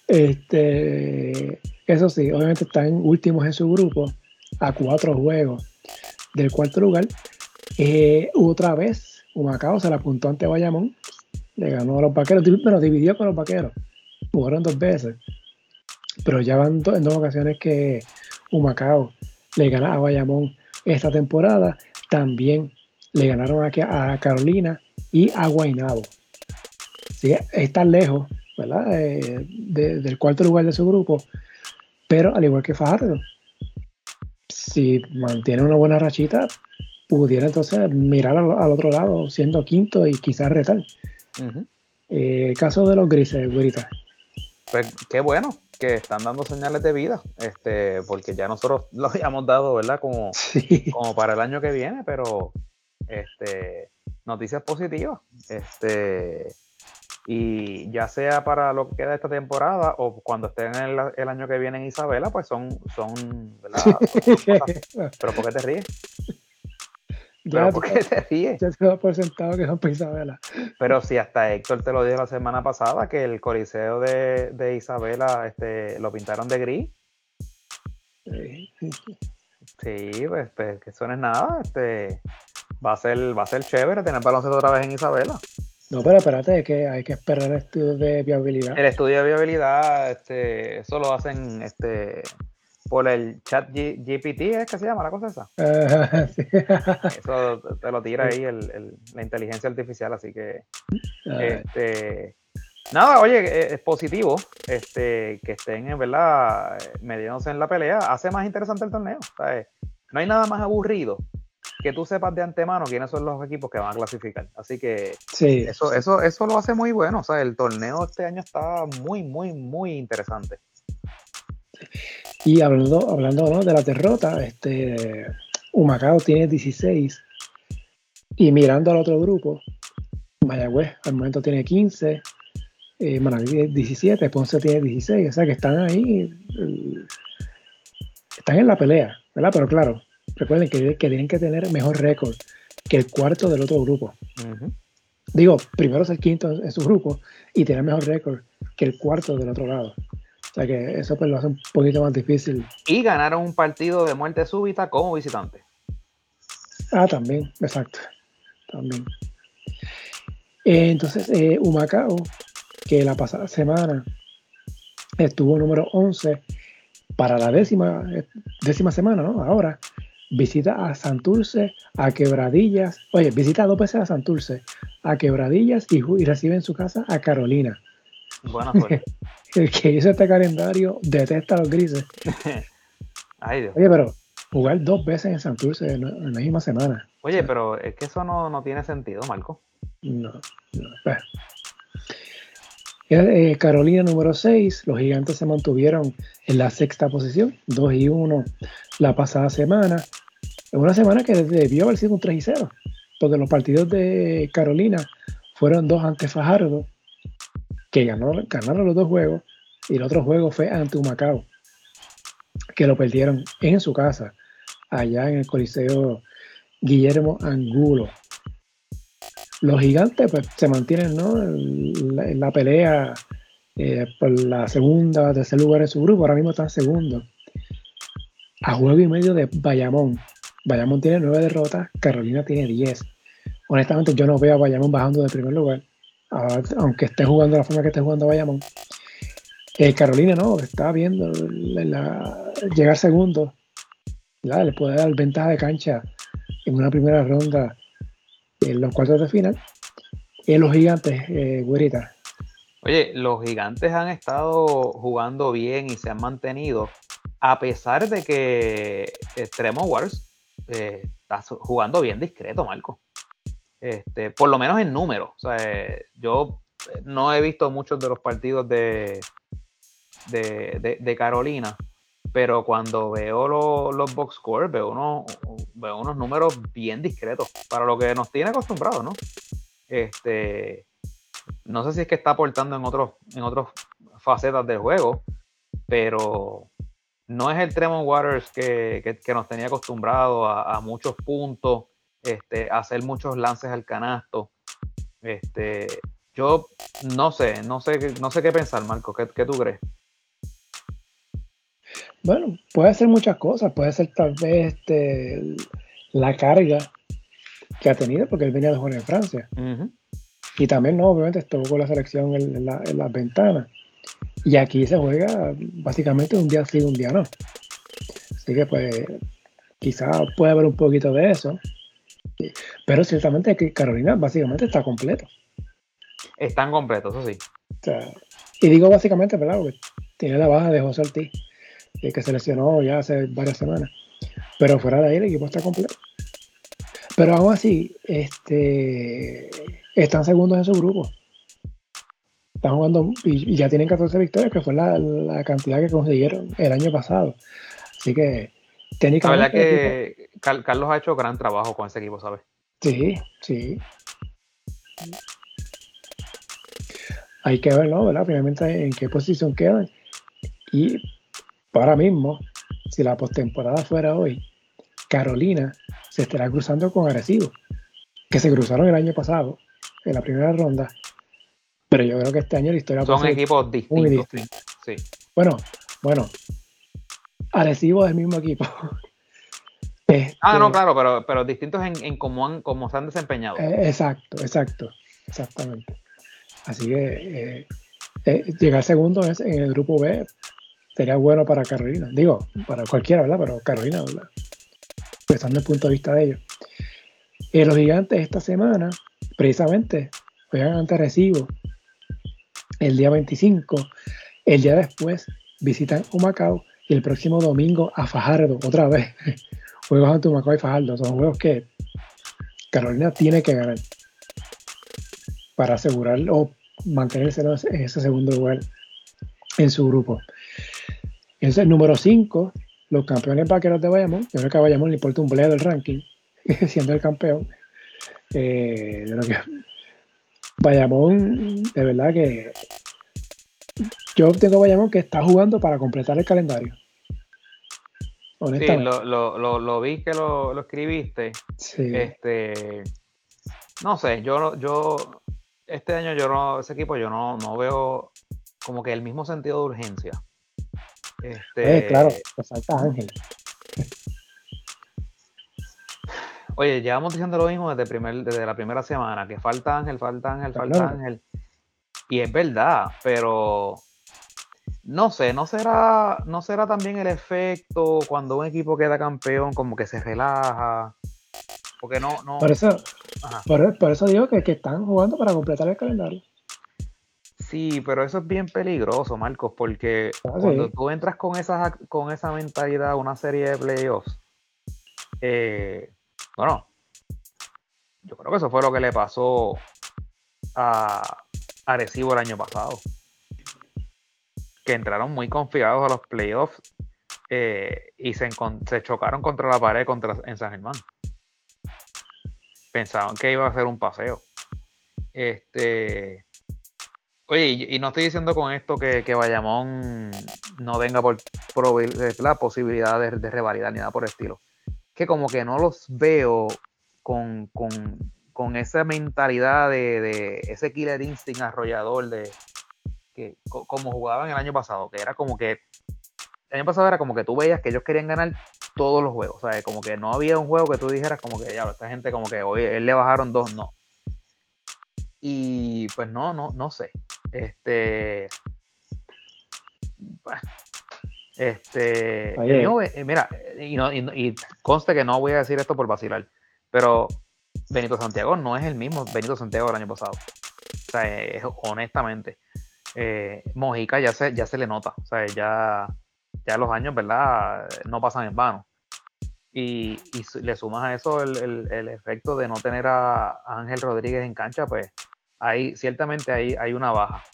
este, eso sí, obviamente están últimos en su grupo a 4 juegos del cuarto lugar. Eh, otra vez, Humacao se la apuntó ante Bayamón le ganó a los vaqueros, pero dividió con los vaqueros. Jugaron dos veces. Pero ya van en dos ocasiones que Humacao le gana a Bayamón esta temporada. También le ganaron aquí a Carolina y a Guaynabo. Sí, están lejos, ¿verdad? Eh, del cuarto lugar de su grupo. Pero al igual que Fajardo, si mantiene una buena rachita, pudiera entonces mirar al, al otro lado, siendo quinto y quizás retar. Eh, caso de los grises, güerita. Pues qué bueno que están dando señales de vida, este, porque ya nosotros lo habíamos dado, ¿verdad? Como, como para el año que viene, pero este, noticias positivas. Este, y ya sea para lo que queda de esta temporada o cuando estén el, el año que viene en Isabela, pues son, son, pero ¿por qué te ríes? Ya, ¿Por qué te ríes? Ya se por sentado que son Isabela. Pero si hasta Héctor te lo dijo la semana pasada, que el coliseo de, Isabela este, lo pintaron de gris. Sí, pues, pues, que eso no es nada. Este, va a ser, va a ser chévere tener baloncesto otra vez en Isabela. No, pero espérate, que hay que esperar el estudio de viabilidad. El estudio de viabilidad, este, eso lo hacen este, por el chat GPT, ¿es que se llama la cosa esa? Eso te lo tira ahí el, la inteligencia artificial, así que este, nada, oye, es positivo este, que estén en verdad mediándose en la pelea, hace más interesante el torneo. No hay nada más aburrido que tú sepas de antemano quiénes son los equipos que van a clasificar. Así que eso, eso, eso lo hace muy bueno. O sea, el torneo este año está muy, muy, muy interesante. Y hablando, hablando de la derrota, este Humacao tiene 16. Y mirando al otro grupo, Mayagüez al momento tiene 15, eh, Manaví 17, Ponce tiene 16. O sea que están ahí, eh, están en la pelea, ¿verdad? Pero claro, Recuerden que, tienen que tener mejor récord que el cuarto del otro grupo. Digo, primero es el quinto en su grupo y tener mejor récord que el cuarto del otro lado. O sea que eso pues lo hace un poquito más difícil. Y ganaron un partido de muerte súbita como visitante. Ah, también, exacto. También. Eh, entonces, eh, Humacao, que la pasada semana estuvo número 11 para la décima, eh, décima semana, ¿no? Ahora visita a Santurce, a Quebradillas, oye, visita dos veces a Santurce, a Quebradillas y, recibe en su casa a Carolina. Buena suerte. El que hizo este calendario detesta a los grises. Ay, Dios. Oye, pero jugar dos veces en Santurce en, la misma semana. Oye, pero es que eso no, tiene sentido, Marco. No, no. Pues. Eh, Carolina número 6, los gigantes se mantuvieron en la sexta posición, 2 y 1 la pasada semana. Una semana que debió haber sido un 3 y 0, porque los partidos de Carolina fueron dos ante Fajardo, que ganaron los dos juegos, y el otro juego fue ante Humacao, que lo perdieron en su casa, allá en el Coliseo Guillermo Angulo. Los gigantes pues, se mantienen en, la, pelea eh, por la segunda, tercer lugar en su grupo, ahora mismo están segundo a juego y medio de Bayamón. Bayamón tiene nueve derrotas, Carolina tiene diez. Honestamente, yo no veo a Bayamón bajando de primer lugar, aunque esté jugando la forma que esté jugando Bayamón. Eh, Carolina no, está viendo llegar segundo. Le puede dar ventaja de cancha en una primera ronda en los cuartos de final. Y los gigantes, eh, güerita. Oye, los gigantes han estado jugando bien y se han mantenido a pesar de que Extremo Wars eh, está jugando bien discreto, Marco. Este, por lo menos en número. O sea, yo no he visto muchos de los partidos de, de, Carolina, pero cuando veo los box scores veo unos, veo unos números bien discretos para lo que nos tiene acostumbrados, ¿no? Este, no sé si es que está aportando en otros en otras facetas del juego, pero no es el Tremont Waters que, nos tenía acostumbrado a, muchos puntos, este, a hacer muchos lances al canasto. Este, yo no sé, no sé, no sé qué pensar, Marco. ¿Qué, tú crees? Bueno, puede ser muchas cosas. Puede ser tal vez este, la carga que ha tenido, porque él venía de jugar en Francia. Y también, no, obviamente, estuvo con la selección en, la, en las ventanas. Y aquí se juega básicamente un día sí, un día no. Así que pues quizá puede haber un poquito de eso. Pero ciertamente que Carolina básicamente está completo. Están completos, eso sí. y digo básicamente, ¿verdad? Porque tiene la baja de José Ortiz, que se lesionó ya hace varias semanas. Pero fuera de ahí el equipo está completo. Pero aún así, este, están segundos en su grupo están jugando y, ya tienen 14 victorias, que fue la, cantidad que consiguieron el año pasado. Así que técnicamente. La verdad que Carlos ha hecho gran trabajo con ese equipo, ¿sabes? Sí, sí. Hay que verlo, ¿verdad? Finalmente en qué posición quedan. Y ahora mismo, si la postemporada fuera hoy, Carolina se estará cruzando con Arecibo, que se cruzaron el año pasado en la primera ronda pero yo creo que este año la historia son equipos distintos. Muy distintos. Sí. Bueno, bueno. Arecibo es el mismo equipo. ah, no, este, claro, pero, pero distintos en, en cómo, cómo, se han desempeñado. Eh, exacto, exacto, exactamente. Así que eh, eh, llegar segundo en el grupo B sería bueno para Carolina. Digo, para cualquiera, ¿verdad? Pero Carolina, ¿verdad? Pensando el punto de vista de ellos. los gigantes esta semana, precisamente, juegan ante Recibo el día 25. El día después visitan Humacao y el próximo domingo a Fajardo, otra vez. Juegos ante Humacao y Fajardo. Son juegos que Carolina tiene que ganar para asegurar o mantenerse en ese segundo lugar en su grupo. Ese número 5, los campeones vaqueros de Bayamón. Yo creo que a Bayamón le importa un bledo del ranking, siendo el campeón. Eh, lo que Bayamón, de verdad que yo tengo Bayamón que está jugando para completar el calendario. Sí, lo, lo, lo, vi que lo, escribiste. Sí. Este, no sé, yo, yo este año yo no, ese equipo yo no, no veo como que el mismo sentido de urgencia. Este, eh, claro, te falta Ángel. Oye, llevamos diciendo lo mismo desde, primer, desde la primera semana, que falta Ángel, falta Ángel, falta Ángel. Y es verdad, pero no sé, no será, no será también el efecto cuando un equipo queda campeón, como que se relaja. Porque no, no. Por eso, por, eso digo que, que están jugando para completar el calendario. Sí, pero eso es bien peligroso, Marcos, porque ah, cuando tú entras con esa, con esa mentalidad a una serie de playoffs, eh, bueno, yo creo que eso fue lo que le pasó a Arecibo el año pasado. Que entraron muy confiados a los playoffs eh, y se, se, chocaron contra la pared contra, en San Germán. Pensaban que iba a ser un paseo. Este Oye, y, no estoy diciendo con esto que, que Bayamón no venga por, la posibilidad de, de, revalidar ni nada por el estilo. Que como que no los veo con, esa mentalidad de, ese killer instinct arrollador de que como jugaban el año pasado, que era como que el año pasado era como que tú veías que ellos querían ganar todos los juegos, o sea, como que no había un juego que tú dijeras como que ya, esta gente como que hoy él le bajaron dos, no. Y pues no, no, no sé. Este. Este. Eh, mira, y, no, y, conste que no voy a decir esto por vacilar, pero Benito Santiago no es el mismo Benito Santiago del año pasado. O sea, honestamente. Eh, Mojica ya se, ya se le nota. O sea, ya, ya los años, ¿verdad? No pasan en vano. Y, le sumas a eso el, el, efecto de no tener a Ángel Rodríguez en cancha, pues ahí ciertamente ahí hay una baja.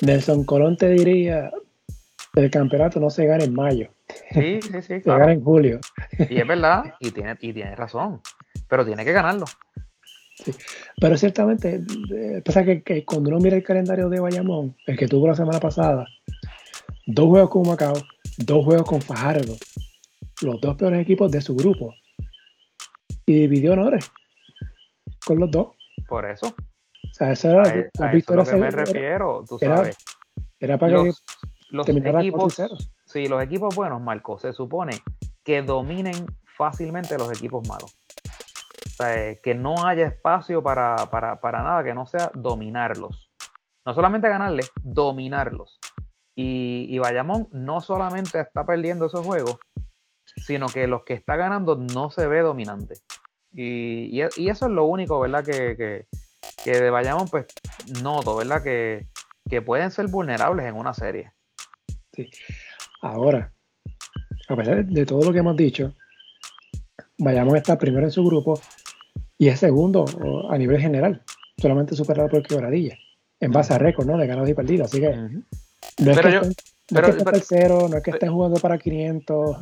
Nelson Colón te diría, el campeonato no se gana en mayo. Sí, sí, sí. se gana en julio. Y es verdad, y tiene, y tiene razón, pero tiene que ganarlo. Sí. Pero ciertamente, pasa que, cuando uno mira el calendario de Bayamón, el que tuvo la semana pasada, dos juegos con Macao, dos juegos con Fajardo, los dos peores equipos de su grupo, y dividió honores con los dos. Por eso. O sea, esa era e, a, a que me refiero, tú sabes. Era, para los, que los equipos, sí, los equipos buenos, Marco, se supone que dominen fácilmente los equipos malos. O sea, eh, que no haya espacio para, para, para nada que no sea dominarlos. No solamente ganarles, dominarlos. Y, y Bayamón no solamente está perdiendo esos juegos, sino que los que está ganando no se ve dominante. Y, eso es lo único, ¿verdad? Que, que, de Bayamón, pues noto, ¿verdad? Que, pueden ser vulnerables en una serie. Sí. Ahora, a pesar de todo lo que hemos dicho, Bayamón está primero en su grupo y es segundo a nivel general, solamente superado por Quebradilla, en base a récord, ¿no? De ganados y perdidos. Así que no es que, estén, tercero, no es que estén jugando para 500.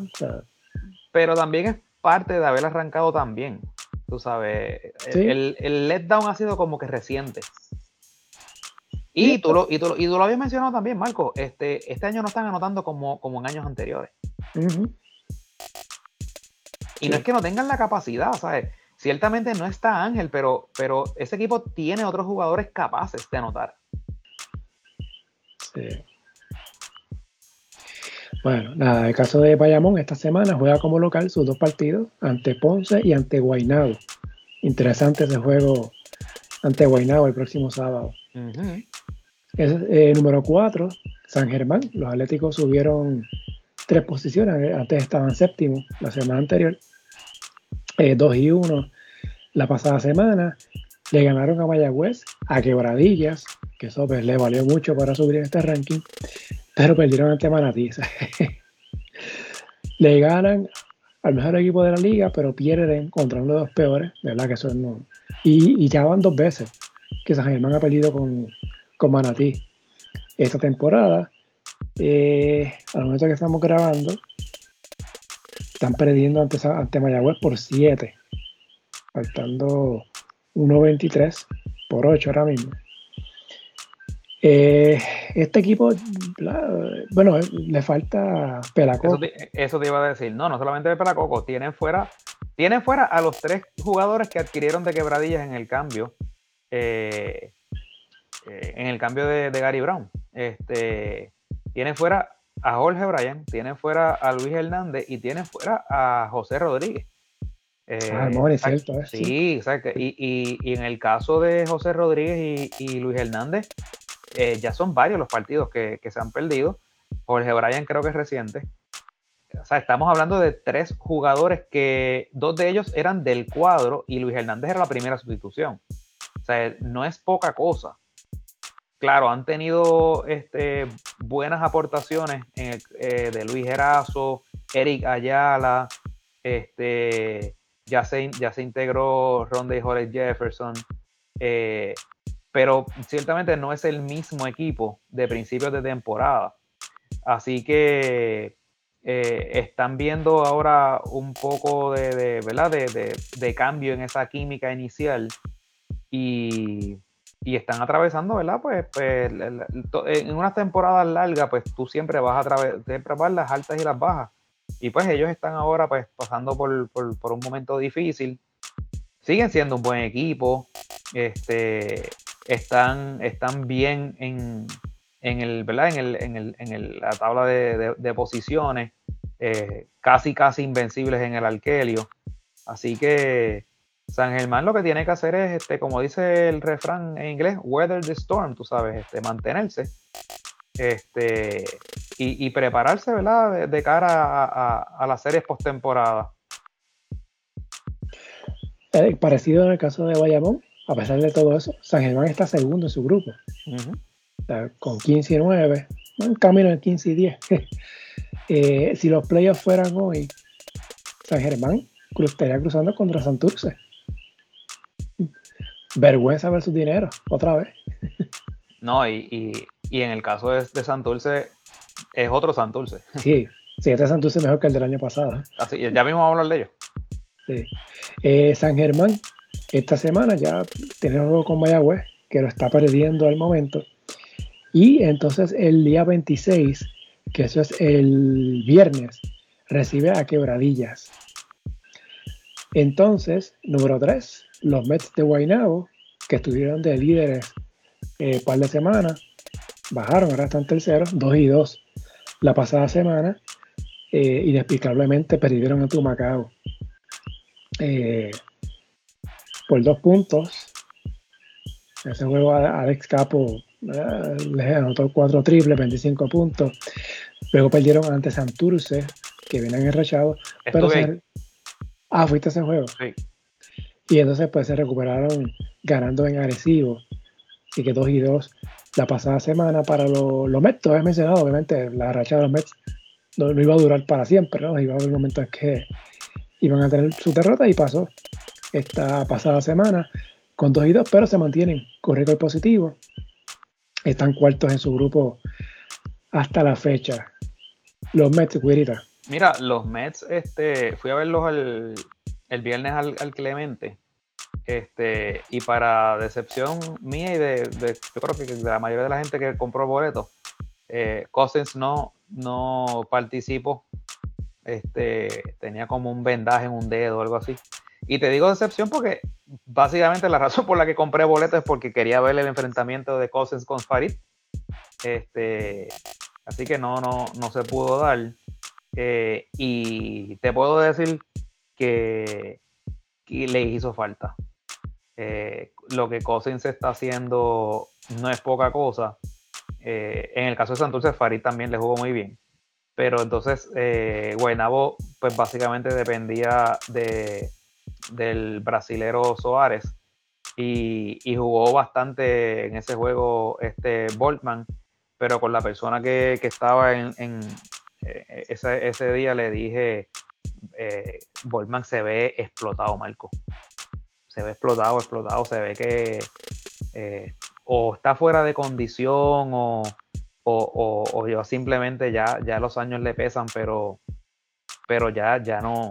pero también es parte de haber arrancado también. Tú sabes, el, el letdown ha sido como que reciente. Y tú, lo, y, tú, y tú lo habías mencionado también, Marco. Este, este año no están anotando como, como en años anteriores. Y no es que no tengan la capacidad, ¿sabes? Ciertamente no está Ángel, pero, pero ese equipo tiene otros jugadores capaces de anotar. Sí. Bueno, nada, el caso de Bayamón esta semana juega como local sus dos partidos ante Ponce y ante Guaynabo. Interesante ese juego ante Guaynabo el próximo sábado. Eh, número 4, San Germán. Los Atléticos subieron tres posiciones. Antes estaban séptimos la semana anterior. 2 eh, y 1 la pasada semana. Le ganaron a Mayagüez, a Quebradillas, que eso pues, le valió mucho para subir en este ranking, pero perdieron ante Manatí. le ganan al mejor equipo de la liga, pero pierden contra uno de los peores, ¿verdad? Que son, no. y, ya van dos veces que San Germán ha perdido con, con Manatí esta temporada. Eh, al momento que estamos grabando, están perdiendo ante, ante Mayagüez por 7, faltando 1.23 por 8 ahora mismo. Eh, este equipo, bueno, le falta Pelacoco. Eso te, iba a decir. No, no solamente de Pelacoco, tienen fuera, tienen fuera a los tres jugadores que adquirieron de quebradillas en el cambio. Eh, eh, en el cambio de, Gary Brown. Este, tienen fuera a Jorge Bryan, tienen fuera a Luis Hernández y tienen fuera a José Rodríguez. Eh, ah, es cierto. sí, exacto. Y, en el caso de José Rodríguez y, Luis Hernández, eh, ya son varios los partidos que, se han perdido. Jorge Bryan creo que es reciente. O sea, estamos hablando de tres jugadores que dos de ellos eran del cuadro y Luis Hernández era la primera sustitución. O sea, no es poca cosa claro, han tenido este, buenas aportaciones eh, de Luis Erazo, Eric Ayala, este, ya, se, ya se integró Ronde Jorge Jefferson, eh, pero ciertamente no es el mismo equipo de principios de temporada. Así que eh, están viendo ahora un poco de, ¿verdad? de, cambio en esa química inicial y están atravesando, ¿verdad? Pues, pues en unas temporadas largas, pues tú siempre vas a atravesar las altas y las bajas. Y pues ellos están ahora pues pasando por, un momento difícil. Siguen siendo un buen equipo. Este, están, están bien en, el, ¿verdad? En, el, en, el, en la tabla de, posiciones. Eh, casi, casi invencibles en el Arkelio. Así que San Germán lo que tiene que hacer es, este, como dice el refrán en inglés, weather the storm, tú sabes, este, mantenerse este, y, prepararse, ¿verdad? De, cara a, las series postemporada. Eh, parecido en el caso de Bayamón, a pesar de todo eso, San Germán está segundo en su grupo, con 15 y 9, un camino en 15 y 10. Eh, si los playoffs fueran hoy, San Germán estaría cruzando contra Santurce vergüenza ver su dinero, otra vez. No, y, en el caso de, de, Santurce, es otro Santurce. Sí, sí, este Santurce es mejor que el del año pasado. Así, ya mismo vamos a hablar de ellos. Sí. Eh, San Germán, esta semana ya tiene un juego con Mayagüez, que lo está perdiendo al momento. Y entonces el día 26, que eso es el viernes, recibe a Quebradillas. Entonces, número 3, los Mets de Guaynabo, que estuvieron de líderes eh, par de semanas, bajaron, ahora están terceros, 2 y 2 la pasada semana, eh, inexplicablemente perdieron a Tumacao eh, por dos puntos. Ese juego Alex Capo les anotó cuatro triples, 25 puntos. Luego perdieron ante Santurce, que vienen enrachados. Pero Ah, fuiste a ese juego. Sí. Y entonces pues se recuperaron ganando en agresivo. Así que 2 y 2 la pasada semana para los, los Mets. Tú habías mencionado, obviamente, la racha de los Mets no, iba a durar para siempre, ¿no? Iba a haber momentos en que iban a tener su derrota y pasó esta pasada semana con 2 y 2, pero se mantienen con récord positivo. Están cuartos en su grupo hasta la fecha. Los Mets, Cuirita. Mira, los Mets, este, fui a verlos el, el viernes al, Clemente. Este, y para decepción mía y de, yo creo que de la mayoría de la gente que compró boletos, eh, Cousins no, no participó. Este, tenía como un vendaje en un dedo o algo así. Y te digo decepción porque básicamente la razón por la que compré boletos es porque quería ver el enfrentamiento de Cousins con Farid. Este, Así que no, no, no se pudo dar. Eh, y te puedo decir que, le hizo falta. Eh, lo que Cousins está haciendo no es poca cosa. Eh, en el caso de Santurce, Farid también le jugó muy bien. Pero entonces, eh, Guaynabo, pues básicamente dependía de, del brasilero Soares y, jugó bastante en ese juego este Boltman, pero con la persona que, estaba en, eh, ese, día le dije, eh, Boltman se ve explotado, Marco. Se ve explotado, explotado, se ve que eh, o está fuera de condición o, o, yo simplemente ya, ya los años le pesan, pero, pero ya, ya no,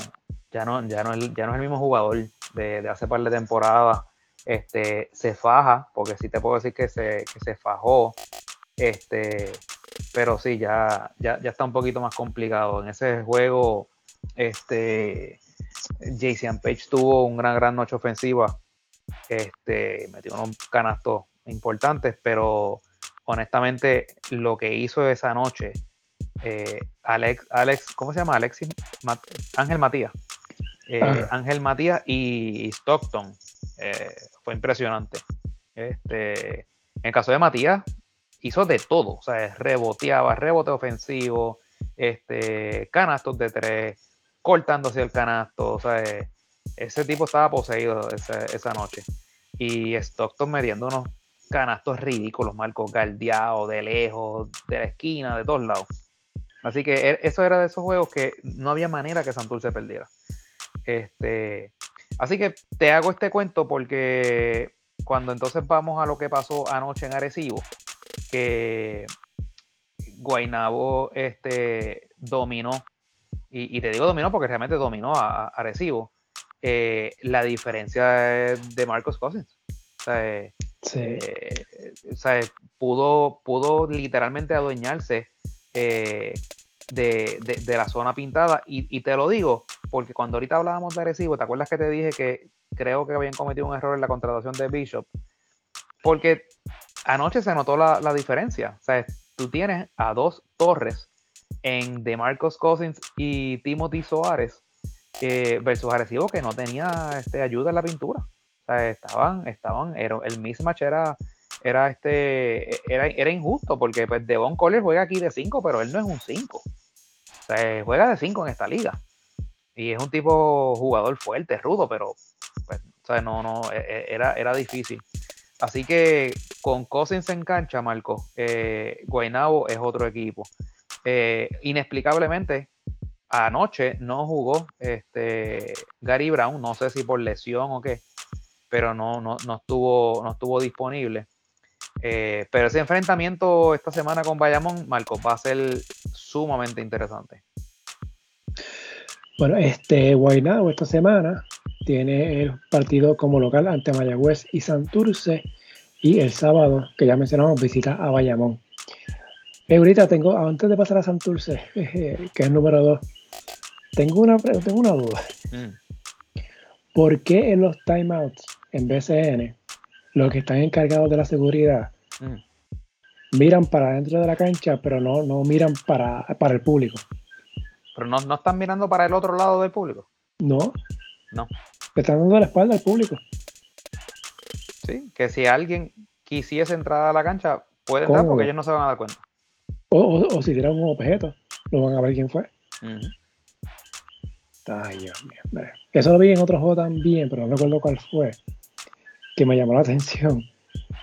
ya no, ya no, ya no es el mismo jugador de, hace par de temporadas este, se faja, porque sí te puedo decir que se, que se fajó, este, pero sí, ya, ya, ya, está un poquito más complicado. En ese juego, este, Jason Page tuvo una gran, gran noche ofensiva, este, metió unos canastos importantes, pero honestamente lo que hizo esa noche, eh, Alex, Alex, ¿cómo se llama? Alexis, Ángel Matías. Eh, Ángel Matías y Stockton eh, fue impresionante. Este, en el caso de Matías, hizo de todo, o sea, reboteaba, rebote ofensivo, este, canastos de tres, cortando hacia el canasto, o sea, ese tipo estaba poseído esa, noche. Y Stockton metiendo unos canastos ridículos, Marcos galdeado de lejos, de la esquina, de todos lados. Así que e, eso era de esos juegos que no había manera que Santur se perdiera. Este, Así que te hago este cuento porque cuando entonces vamos a lo que pasó anoche en Arecibo, que Guainabo este, dominó, y, te digo dominó porque realmente dominó a, Arecibo, eh, la diferencia de Marcos Cousins. O sea, eh, pudo, pudo literalmente adueñarse eh, de, la zona pintada. Y, te lo digo porque cuando ahorita hablábamos de Arecibo, ¿te acuerdas que te dije que creo que habían cometido un error en la contratación de Bishop? Porque anoche se notó la, diferencia. O sea, tú tienes a dos torres en DeMarcus Cousins y Timothy Soares eh, versus Arecibo que no tenía este, ayuda en la pintura. O sea, estaban, estaban, el mismatch era, era, este, era, era injusto porque pues Devon Collier juega aquí de 5, pero él no es un 5. O sea, juega de 5 en esta liga. Y es un tipo jugador fuerte, rudo, pero pues, no, no, e, e, era, era difícil. Así que con Cousins en cancha, Marco, eh, Guaynabo es otro equipo. Eh, inexplicablemente, anoche no jugó este, Gary Brown, no sé si por lesión o qué, pero no, no, no, estuvo, no estuvo disponible. Eh, pero ese enfrentamiento esta semana con Bayamón, Marco, va a ser sumamente interesante. Bueno, este Guaynabo esta semana tiene el partido como local ante Mayagüez y Santurce y el sábado, que ya mencionamos, visita a Bayamón. Ahorita tengo, antes de pasar a Santurce, que es el número 2, tengo una, tengo una duda. Mm. ¿Por qué en los timeouts en BCN los que están encargados de la seguridad mm. miran para dentro de la cancha, pero no, no miran para, para el público. Pero no, no están mirando para el otro lado del público. No. No. están dando la espalda al público. Sí, que si alguien quisiese entrar a la cancha, puede entrar porque ellos no se van a dar cuenta. O, si tiran un objeto, lo van a ver quién fue. Ay, Dios mío. Eso lo vi en otro juego también, pero no recuerdo cuál fue que me llamó la atención.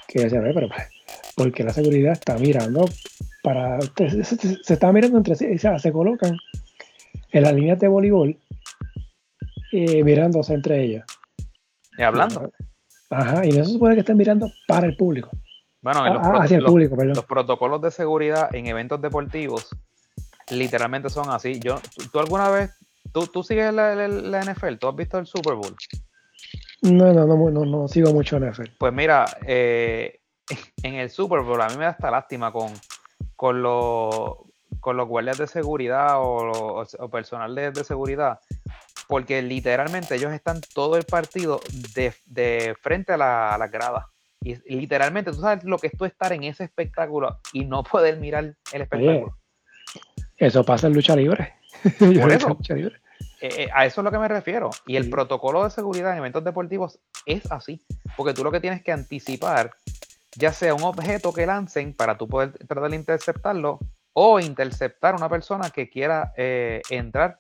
Que decía, pero pues, porque la seguridad está mirando para. Se, está mirando entre sí, o sea, se colocan en las líneas de voleibol eh, mirándose entre ellos. Y hablando. Ajá, y no se supone que estén mirando para el público. Bueno, los, ah, hacia el público, perdón. los protocolos de seguridad en eventos deportivos literalmente son así. Yo, ¿Tú, alguna vez, tú, tú sigues la, la, NFL? ¿Tú has visto el Super Bowl? No, no, no, no, no sigo mucho NFL. Pues mira, eh, en el Super Bowl a mí me da hasta lástima con, con, los, con los guardias de seguridad o, personal de, seguridad, porque literalmente ellos están todo el partido de, frente a la, a grada. Y literalmente, tú sabes lo que es tú estar en ese espectáculo y no poder mirar el espectáculo. Eso pasa en lucha libre. Por eso, eh, eh, a eso es lo que me refiero. Y el protocolo de seguridad en eventos deportivos es así. Porque tú lo que tienes que anticipar, ya sea un objeto que lancen para tú poder tratar de interceptarlo, o interceptar a una persona que quiera eh, entrar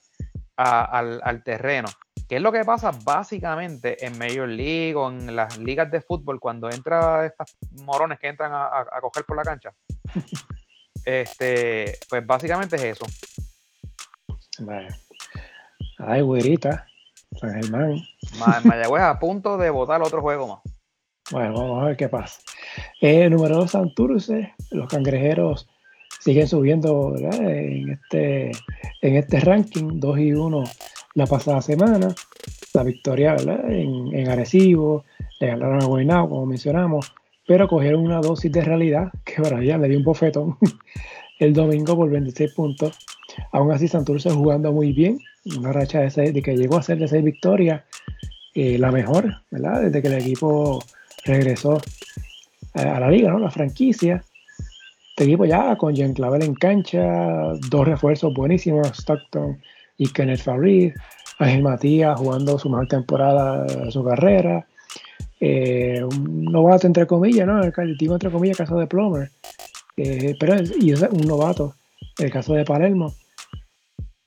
al, al, terreno. ¿Qué es lo que pasa básicamente en Major League o en las ligas de fútbol cuando entra estas morones que entran a, coger por la cancha? este, pues básicamente es eso. Ay, güerita, San Germán. Mayagüez a punto de votar otro juego más. Bueno, vamos a ver qué pasa. Eh, número 2, Santurce. Los cangrejeros siguen subiendo En, este, en este ranking, 2 y 1 la pasada semana. La victoria En, en Arecibo, le ganaron a Guaynabo, como mencionamos, pero cogieron una dosis de realidad que para ella le dio un bofetón el domingo por 26 puntos. Aún así, Santurce jugando muy bien, una racha de, seis, de que llegó a ser de 6 victorias, eh, la mejor, ¿verdad? Desde que el equipo regresó a la liga, ¿no? La franquicia. Este equipo ya con Jean Clavel en cancha, dos refuerzos buenísimos, Stockton y Kenneth Farid, Ángel Matías jugando su mejor temporada de su carrera, eh, un novato entre comillas, ¿no? El digo entre comillas, el caso de Plomer, eh, pero y es un novato, el caso de Palermo.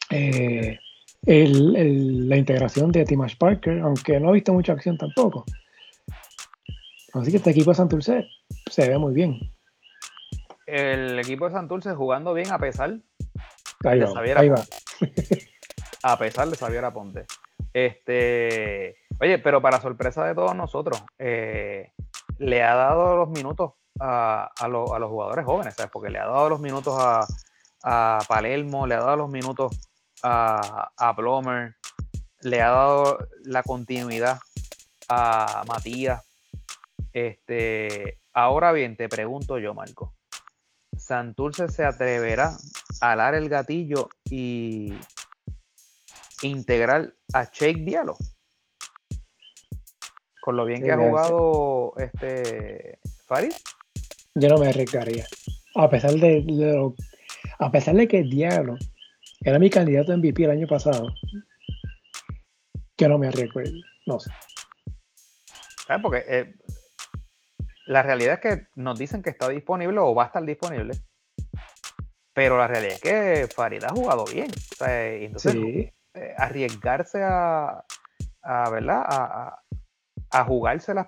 Eh, la integración de Timash Parker, aunque no ha visto mucha acción tampoco. Así que este equipo de Santurce se ve muy bien el equipo de Santurce jugando bien a pesar de va, a pesar de Xavier Aponte. Este, oye, pero para sorpresa de todos nosotros, eh, le ha dado los minutos a, los jugadores jóvenes, ¿sabes? Porque le ha dado los minutos a, Palermo, le ha dado los minutos a, a Plomer, le ha dado la continuidad a Matías. Este, ahora bien, te pregunto yo, Marco. Santurce se atreverá a alar el gatillo y integrar a Shake Diallo. Con lo bien que ha jugado este Farid. Yo no me arriesgaría. A pesar de, a pesar de que Diallo era mi candidato a MVP el año pasado. Yo no me arriesgo. No sé. Porque eh, la realidad es que nos dicen que está disponible o va a estar disponible. Pero la realidad es que Farid ha jugado bien. entonces, eh, arriesgarse a, a ¿verdad? A, a, jugársela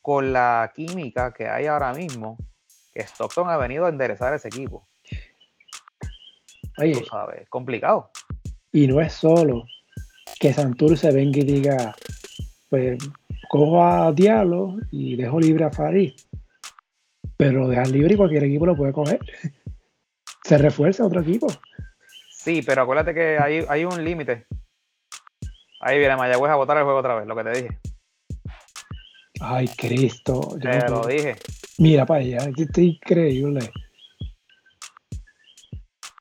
con la química que hay ahora mismo, que Stockton ha venido a enderezar ese equipo. Oye, sabes, complicado. Y no es solo que Santurce venga y diga, pues cojo a Diablo y dejo libre a Farid. Pero dejar libre y cualquier equipo lo puede coger. Se refuerza otro equipo. Sí, pero acuérdate que hay, hay un límite. Ahí viene Mayagüez a votar el juego otra vez, lo que te dije. Ay, Cristo. te lo dije. Mira para allá, esto es increíble.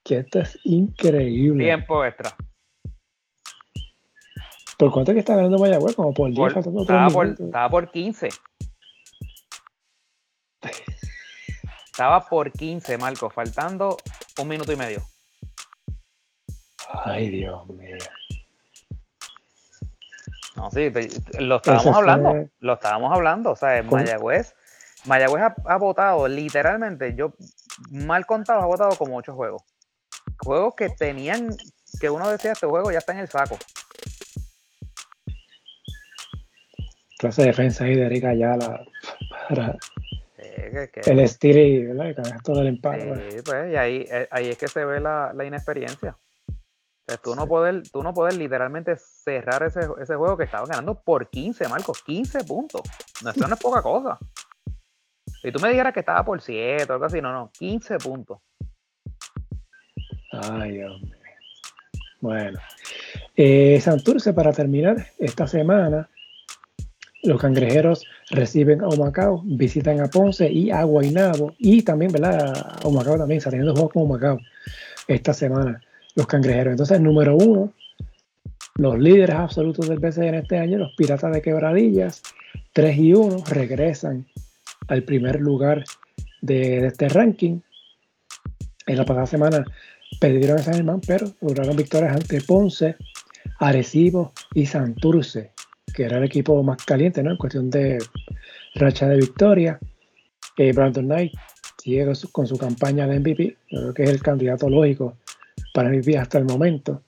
Que esto es increíble. Tiempo extra. ¿Por cuánto es que está ganando Mayagüez? Como por 10, estaba, por, estaba por 15. Estaba por 15, Marco, faltando un minuto y medio. Ay, Dios mío. No, sí, lo estábamos hablando. Lo estábamos hablando. O sea, Mayagüez. Mayagüez ha, ha, votado, literalmente, yo mal contado, ha votado como ocho juegos. Juegos que tenían, que uno decía, este juego ya está en el saco. Clase de defensa ahí de Erika Ayala para el estilo y ¿verdad? todo el empate. Sí, pues, y ahí, eh, ahí es que se ve la, la inexperiencia. tú, no poder, tú no poder literalmente cerrar ese, ese juego que estaba ganando por 15, Marcos, 15 puntos. No, eso no es poca cosa. Si tú me dijeras que estaba por 7 o algo así, no, no, 15 puntos. Ay, hombre. Bueno. Eh, Santurce, para terminar esta semana, los cangrejeros reciben a Humacao, visitan a Ponce y a Guaynabo. Y también, ¿verdad? A Humacao también, saliendo juegos con Humacao esta semana, los cangrejeros. Entonces, número uno, los líderes absolutos del BCN este año, los Piratas de Quebradillas, 3 y 1, regresan al primer lugar de, este ranking. En la pasada semana perdieron a San Germán, pero lograron victorias ante Ponce, Arecibo y Santurce, que era el equipo más caliente, ¿no? En cuestión de racha de victoria. Eh, Brandon Knight sigue con su, campaña de MVP, creo que es el candidato lógico para MVP hasta el momento.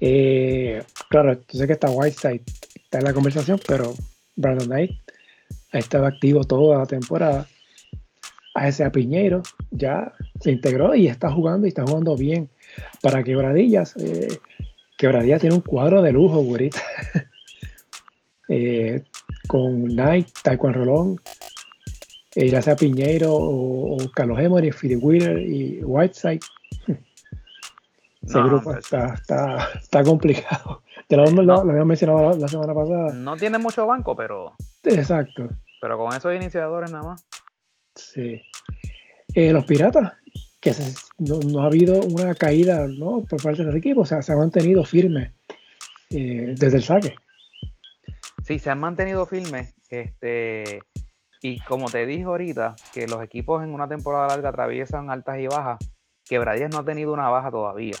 Eh, claro, yo sé que está Whiteside, está en la conversación, pero Brandon Knight ha estado activo toda la temporada. A ese Piñero ya se integró y está jugando y está jugando bien. Para Quebradillas, eh, Quebradillas tiene un cuadro de lujo, güerita. eh, con Knight, Taekwondo Rolón, eh, ya sea Piñero o, Carlos Emory, Philip Wheeler y Whiteside. Ese grupo está, está, está, complicado. Te lo, había mencionado la, semana pasada. No tiene mucho banco, pero. Exacto. Pero con esos iniciadores nada más. Sí. Eh, los Piratas, que no, ha habido una caída ¿no? por parte del equipo, o sea, se han mantenido firmes eh, desde el saque. Sí, se han mantenido firmes. Este, y como te dije ahorita, que los equipos en una temporada larga atraviesan altas y bajas, Quebradillas no ha tenido una baja todavía.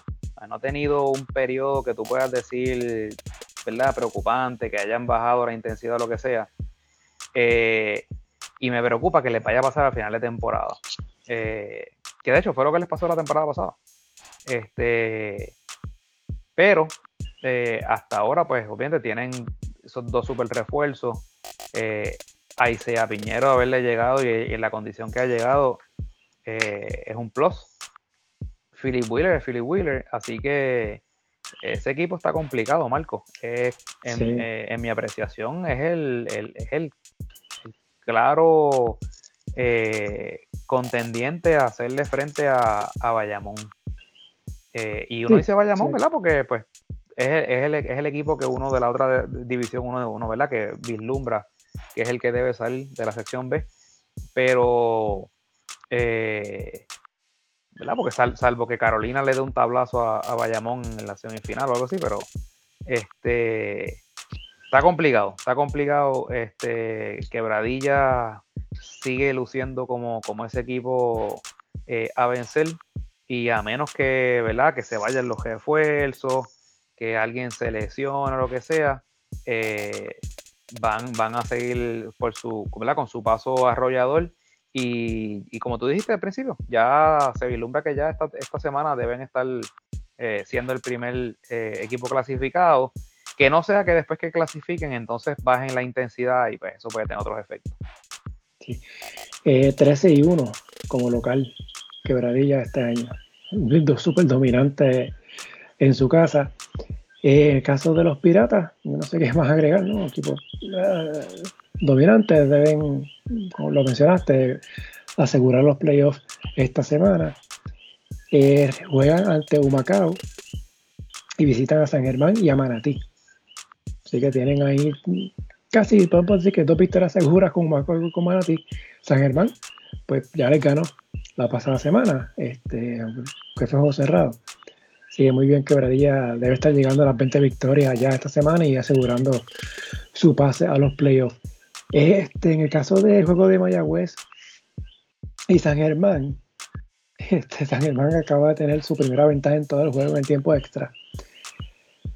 No ha tenido un periodo que tú puedas decir, ¿verdad? Preocupante, que hayan bajado la intensidad o lo que sea. Eh, y me preocupa que les vaya a pasar al final de temporada. Eh, que de hecho fue lo que les pasó la temporada pasada. Este, pero eh, hasta ahora, pues obviamente tienen esos dos super refuerzos. Eh, ahí sea Piñero haberle llegado y, en la condición que ha llegado eh, es un plus. Philip Wheeler es Philip Wheeler, así que ese equipo está complicado, Marco. en, en, mi apreciación es el, el, es el, claro contendiente a hacerle frente a, a Bayamón. y uno dice Bayamón, ¿verdad? Porque pues es, el, equipo que uno de la otra división, uno de uno, ¿verdad? Que vislumbra que es el que debe salir de la sección B. Pero, eh, ¿verdad? Porque salvo que Carolina le dé un tablazo a, Bayamón en la semifinal o algo así, pero este está complicado, está complicado. Este, Quebradilla sigue luciendo como, como ese equipo eh, a vencer y a menos que, ¿verdad? Que se vayan los refuerzos, que alguien se o lo que sea, eh, van, van a seguir por su, con su paso arrollador. Y, como tú dijiste al principio, ya se vislumbra que ya esta, esta semana deben estar eh, siendo el primer eh, equipo clasificado. Que no sea que después que clasifiquen, entonces bajen la intensidad y pues eso puede tener otros efectos. Sí. 13 y 1 como local, quebradilla este año. Un súper dominante en su casa. En el caso de los piratas, no sé qué más agregar, ¿no? Equipos eh, dominantes deben, como lo mencionaste, asegurar los playoffs esta semana. Eh, juegan ante Humacao y visitan a San Germán y a Manatí. Así que tienen ahí casi, podemos decir que dos victorias seguras con Humacao y con Manatí. San Germán, pues ya les ganó la pasada semana, este, que fue juego cerrado. Sigue muy bien Quebradilla, debe estar llegando a las 20 victorias ya esta semana y asegurando su pase a los playoffs. Este, en el caso del juego de Mayagüez y San Germán, este, San Germán acaba de tener su primera ventaja en todo el juego en el tiempo extra.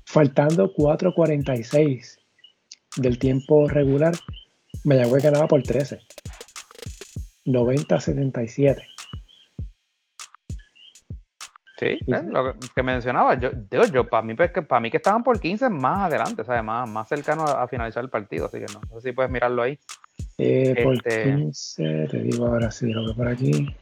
Faltando 4.46 del tiempo regular, Mayagüez ganaba por 13. 90-77. Sí, lo que mencionaba, yo, digo, yo para mí, pues, para mí que estaban por 15 más adelante, sea, más, más cercano a, finalizar el partido, así que no, no sé si puedes mirarlo ahí. Eh, por 15, este te digo ahora sí, lo que por aquí.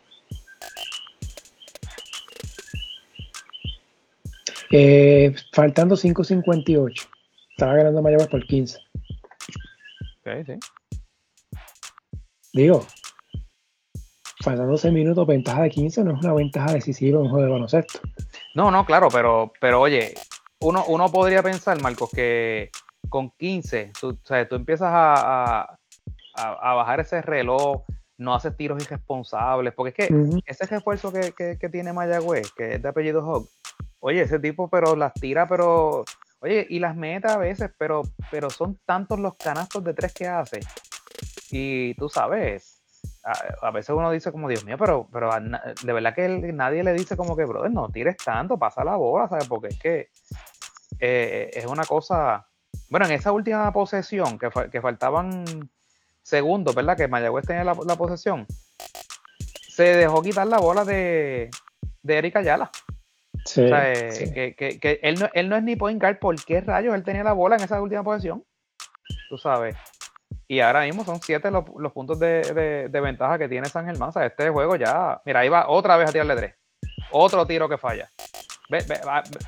Eh, faltando 5.58. Estaba ganando Mayagüez por 15. Ok, sí. Digo, faltando 12 minutos, ventaja de 15 no es una ventaja decisiva en un juego de baloncesto. No, no, claro, pero, pero oye, uno, uno podría pensar, Marcos, que con 15, tú, tú empiezas a, bajar ese reloj, no haces tiros irresponsables, porque es que ese refuerzo que, que, tiene Mayagüez, que es de apellido Hog, oye, ese tipo, pero las tira, pero, oye, y las meta a veces, pero, pero son tantos los canastos de tres que hace. Y tú sabes, a, veces uno dice como, Dios mío, pero, pero de verdad que nadie le dice como que, brother, no tires tanto, pasa la bola, ¿sabes? Porque es que eh, es una cosa... Bueno, en esa última posesión, que, que faltaban segundos, ¿verdad? Que Mayagüez tenía la, posesión, se dejó quitar la bola de, de Erika Ayala. Sí, o sea, eh, Que, que, él, no, él no es ni point guard, ¿por qué rayos él tenía la bola en esa última posesión? Tú sabes. Y ahora mismo son siete los, puntos de, ventaja que tiene San Germán. O sea, este juego ya. Mira, ahí va otra vez a tirarle tres. Otro tiro que falla.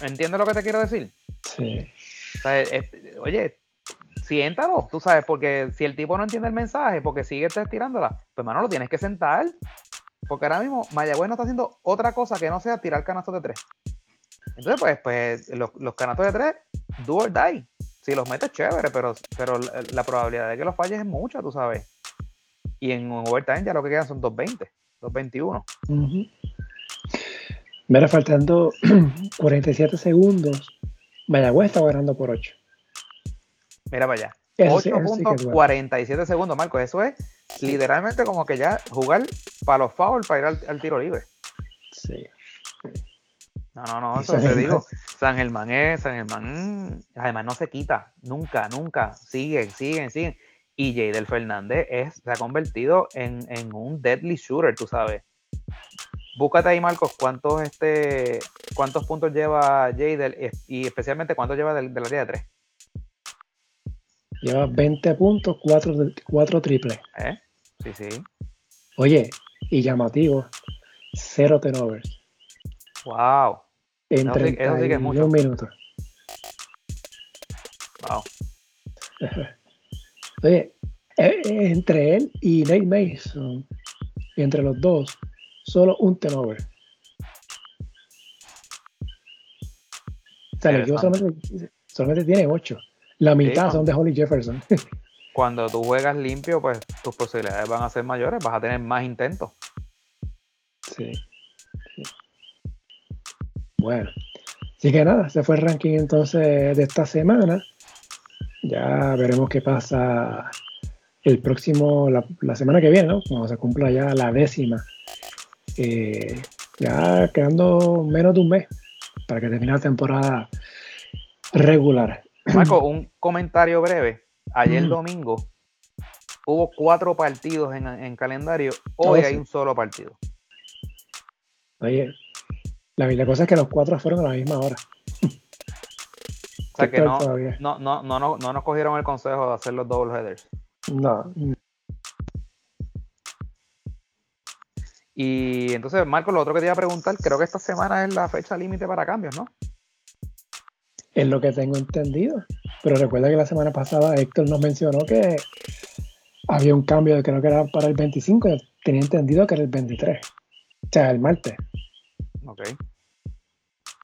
¿Entiendes lo que te quiero decir? Sí. oye, siéntalo, tú sabes, porque si el tipo no entiende el mensaje, porque sigue tirándola, pues mano, lo tienes que sentar. Porque ahora mismo Mayagüez no está haciendo otra cosa que no sea tirar canastos de tres. Entonces, pues, pues los, los canastos de tres, do or die si los metes, chévere, pero, pero la, probabilidad de que los falles es mucha, tú sabes. Y en overtime ya lo que quedan son 2.20, 2.21. Mira, faltando 47 segundos, Mayagüez está ganando por 8. Mira para allá. 8.47 segundos, Marco. Eso es literalmente como que ya jugar para los fouls para ir al, al tiro libre. Sí. No, no, no, eso te digo. San Germán es, San Germán, además no se quita, nunca, nunca. Siguen, siguen, siguen. Y Jadel Fernández es, se ha convertido en, un deadly shooter, tú sabes. Búscate ahí, Marcos, cuántos, este, cuántos puntos lleva Jadel y especialmente cuántos lleva del, del área de 3. Lleva 20 puntos, 4, 4 triples. ¿Eh? Sí, sí. Oye, y llamativo, cero turnovers. Wow. En eso, sí, eso sí que es mucho. minutos. Wow. Oye, eh, eh, entre él y Nate Mason, entre los dos, solo un turnover. O sea, el equipo solamente, solamente, tiene ocho. La mitad son de Holly Jefferson. cuando tú juegas limpio, pues tus posibilidades van a ser mayores, vas a tener más intentos. Sí. Bueno, así que nada, se fue el ranking entonces de esta semana. Ya veremos qué pasa el próximo, la, semana que viene, ¿no? Cuando se cumpla ya la décima. Eh, ya quedando menos de un mes para que termine la temporada regular. Marco, un comentario breve. Ayer domingo hubo cuatro partidos en, calendario, hoy hay un solo partido. Oye, la, cosa es que los cuatro fueron a la misma hora. O sea que no, no, no, no, no, nos cogieron el consejo de hacer los double headers. No. Y entonces, Marco, lo otro que te iba a preguntar, creo que esta semana es la fecha límite para cambios, ¿no? Es lo que tengo entendido. Pero recuerda que la semana pasada Héctor nos mencionó que había un cambio, creo que era para el 25, tenía entendido que era el 23. O sea, el martes. Ok.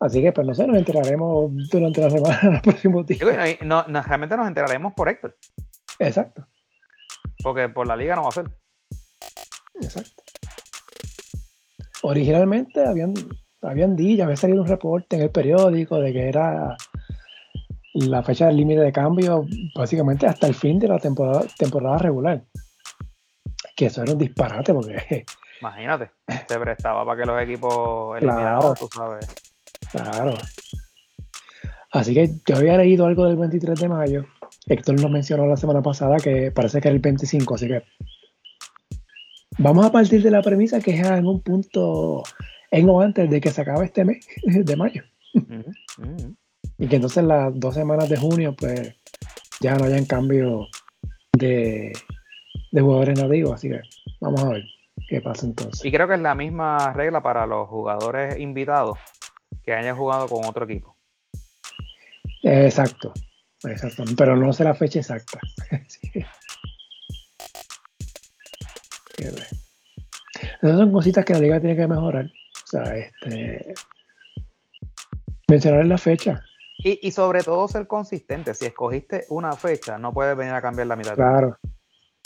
Así que, pues no sé, nos enteraremos durante la semana, los próximos días. No, realmente nos enteraremos por Héctor. Exacto. Porque por la liga no va a ser. Exacto. Originalmente habían, habían dicho, había salido un reporte en el periódico de que era la fecha del límite de cambio básicamente hasta el fin de la temporada, temporada regular. Que eso era un disparate porque Imagínate, se prestaba para que los equipos eliminaran, claro, tú sabes. Claro. Así que yo había leído algo del 23 de mayo. Héctor nos mencionó la semana pasada que parece que era el 25, así que vamos a partir de la premisa que es en un punto en o antes de que se acabe este mes de mayo. Y que entonces las dos semanas de junio, pues ya no hayan cambio de, de jugadores nativos, así que vamos a ver qué pasa entonces. Y creo que es la misma regla para los jugadores invitados que hayan jugado con otro equipo. Exacto, exacto, pero no sé la fecha exacta. Esas son cositas que la liga tiene que mejorar. O sea, este mencionar la fecha. Y, y, sobre todo ser consistente. Si escogiste una fecha, no puedes venir a cambiar la mitad. Claro,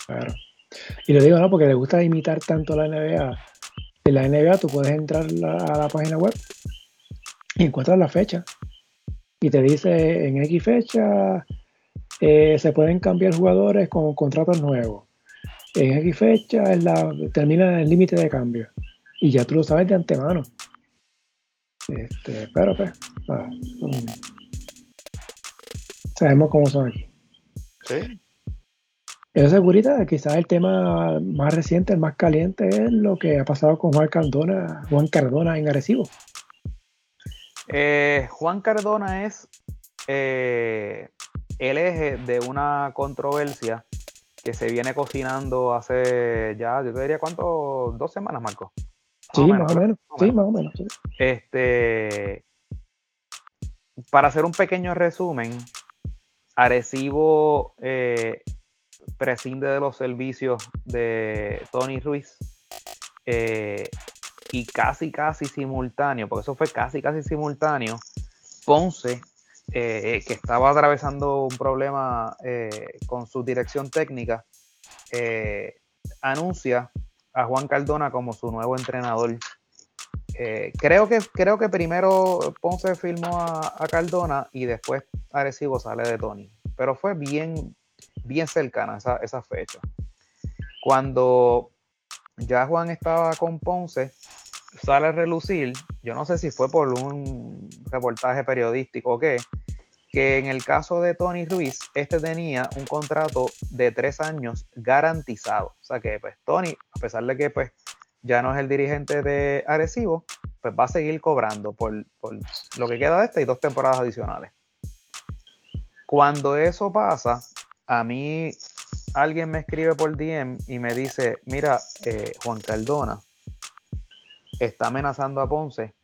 claro. Y lo digo, ¿no? Porque le gusta imitar tanto la NBA. En la NBA tú puedes entrar a la página web y encuentras la fecha. Y te dice en X fecha eh, se pueden cambiar jugadores con contratos nuevos. en X fecha termina el límite de cambio. Y ya tú lo sabes de antemano. Este, pero pues, sabemos cómo son aquí. Sí. Esa seguridad, quizás el tema más reciente, el más caliente, es lo que ha pasado con Juan Cardona, Juan Cardona en Arecibo. Eh, Juan Cardona es eh, el eje de una controversia que se viene cocinando hace ya, yo te diría, ¿cuánto? ¿Dos semanas, Marco? Sí, más o menos. Sí, más o menos. Este, para hacer un pequeño resumen, Arecibo eh, prescinde de los servicios de Tony Ruiz eh, y casi, casi simultáneo, porque eso fue casi, casi simultáneo, Ponce eh, que estaba atravesando un problema eh, con su dirección técnica, eh, anuncia a Juan Cardona como su nuevo entrenador. creo, que, creo que primero Ponce filmó a, Cardona y después Arecibo sale de Tony, pero fue bien, bien cercana esa, esa fecha. Cuando ya Juan estaba con Ponce, sale a relucir, yo no sé si fue por un reportaje periodístico o qué, que en el caso de Tony Ruiz, este tenía un contrato de tres años garantizado. O sea que pues Tony, a pesar de que pues ya no es el dirigente de Arecibo, pues va a seguir cobrando por, por lo que queda de este y dos temporadas adicionales. Cuando eso pasa, a mí alguien me escribe por DM y me dice, mira, eh, Juan Cardona, está amenazando a Ponce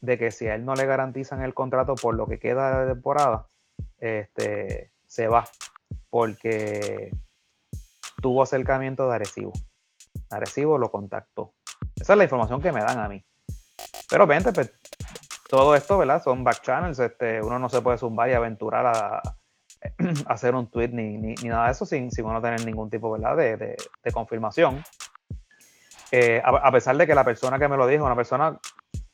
de que si a él no le garantizan el contrato por lo que queda de temporada, este, se va porque tuvo acercamiento de Arecibo. Arecibo lo contactó. Esa es la información que me dan a mí. Pero vente, pues, todo esto, ¿verdad? Son back channels. Este, uno no se puede zumbar y aventurar a, hacer un tweet ni, nada de eso sin, sin uno tener ningún tipo ¿verdad? De, confirmación. Eh, a, pesar de que la persona que me lo dijo, una persona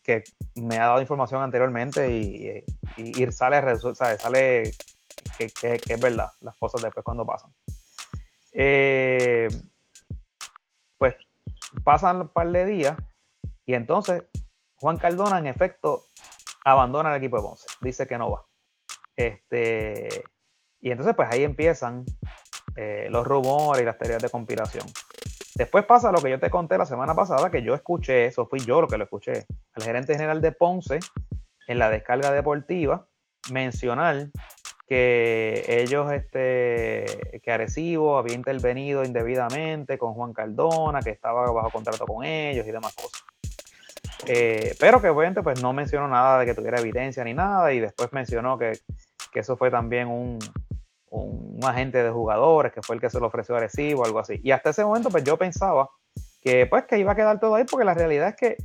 que me ha dado información anteriormente y, y, sale, sale que, es verdad las cosas después cuando pasan. Eh, pues pasan un par de días y entonces Juan Cardona en efecto abandona el equipo de Ponce, dice que no va. Este, y entonces pues ahí empiezan eh, los rumores y las teorías de conspiración. Después pasa lo que yo te conté la semana pasada, que yo escuché, eso fui yo lo que lo escuché, al gerente general de Ponce en la descarga deportiva mencionar que ellos, este, que Arecibo había intervenido indebidamente con Juan Cardona, que estaba bajo contrato con ellos y demás cosas. Eh, pero que obviamente pues no mencionó nada de que tuviera evidencia ni nada y después mencionó que, que eso fue también un, un agente de jugadores que fue el que se lo ofreció a Arecibo, algo así. Y hasta ese momento, pues yo pensaba que pues que iba a quedar todo ahí, porque la realidad es que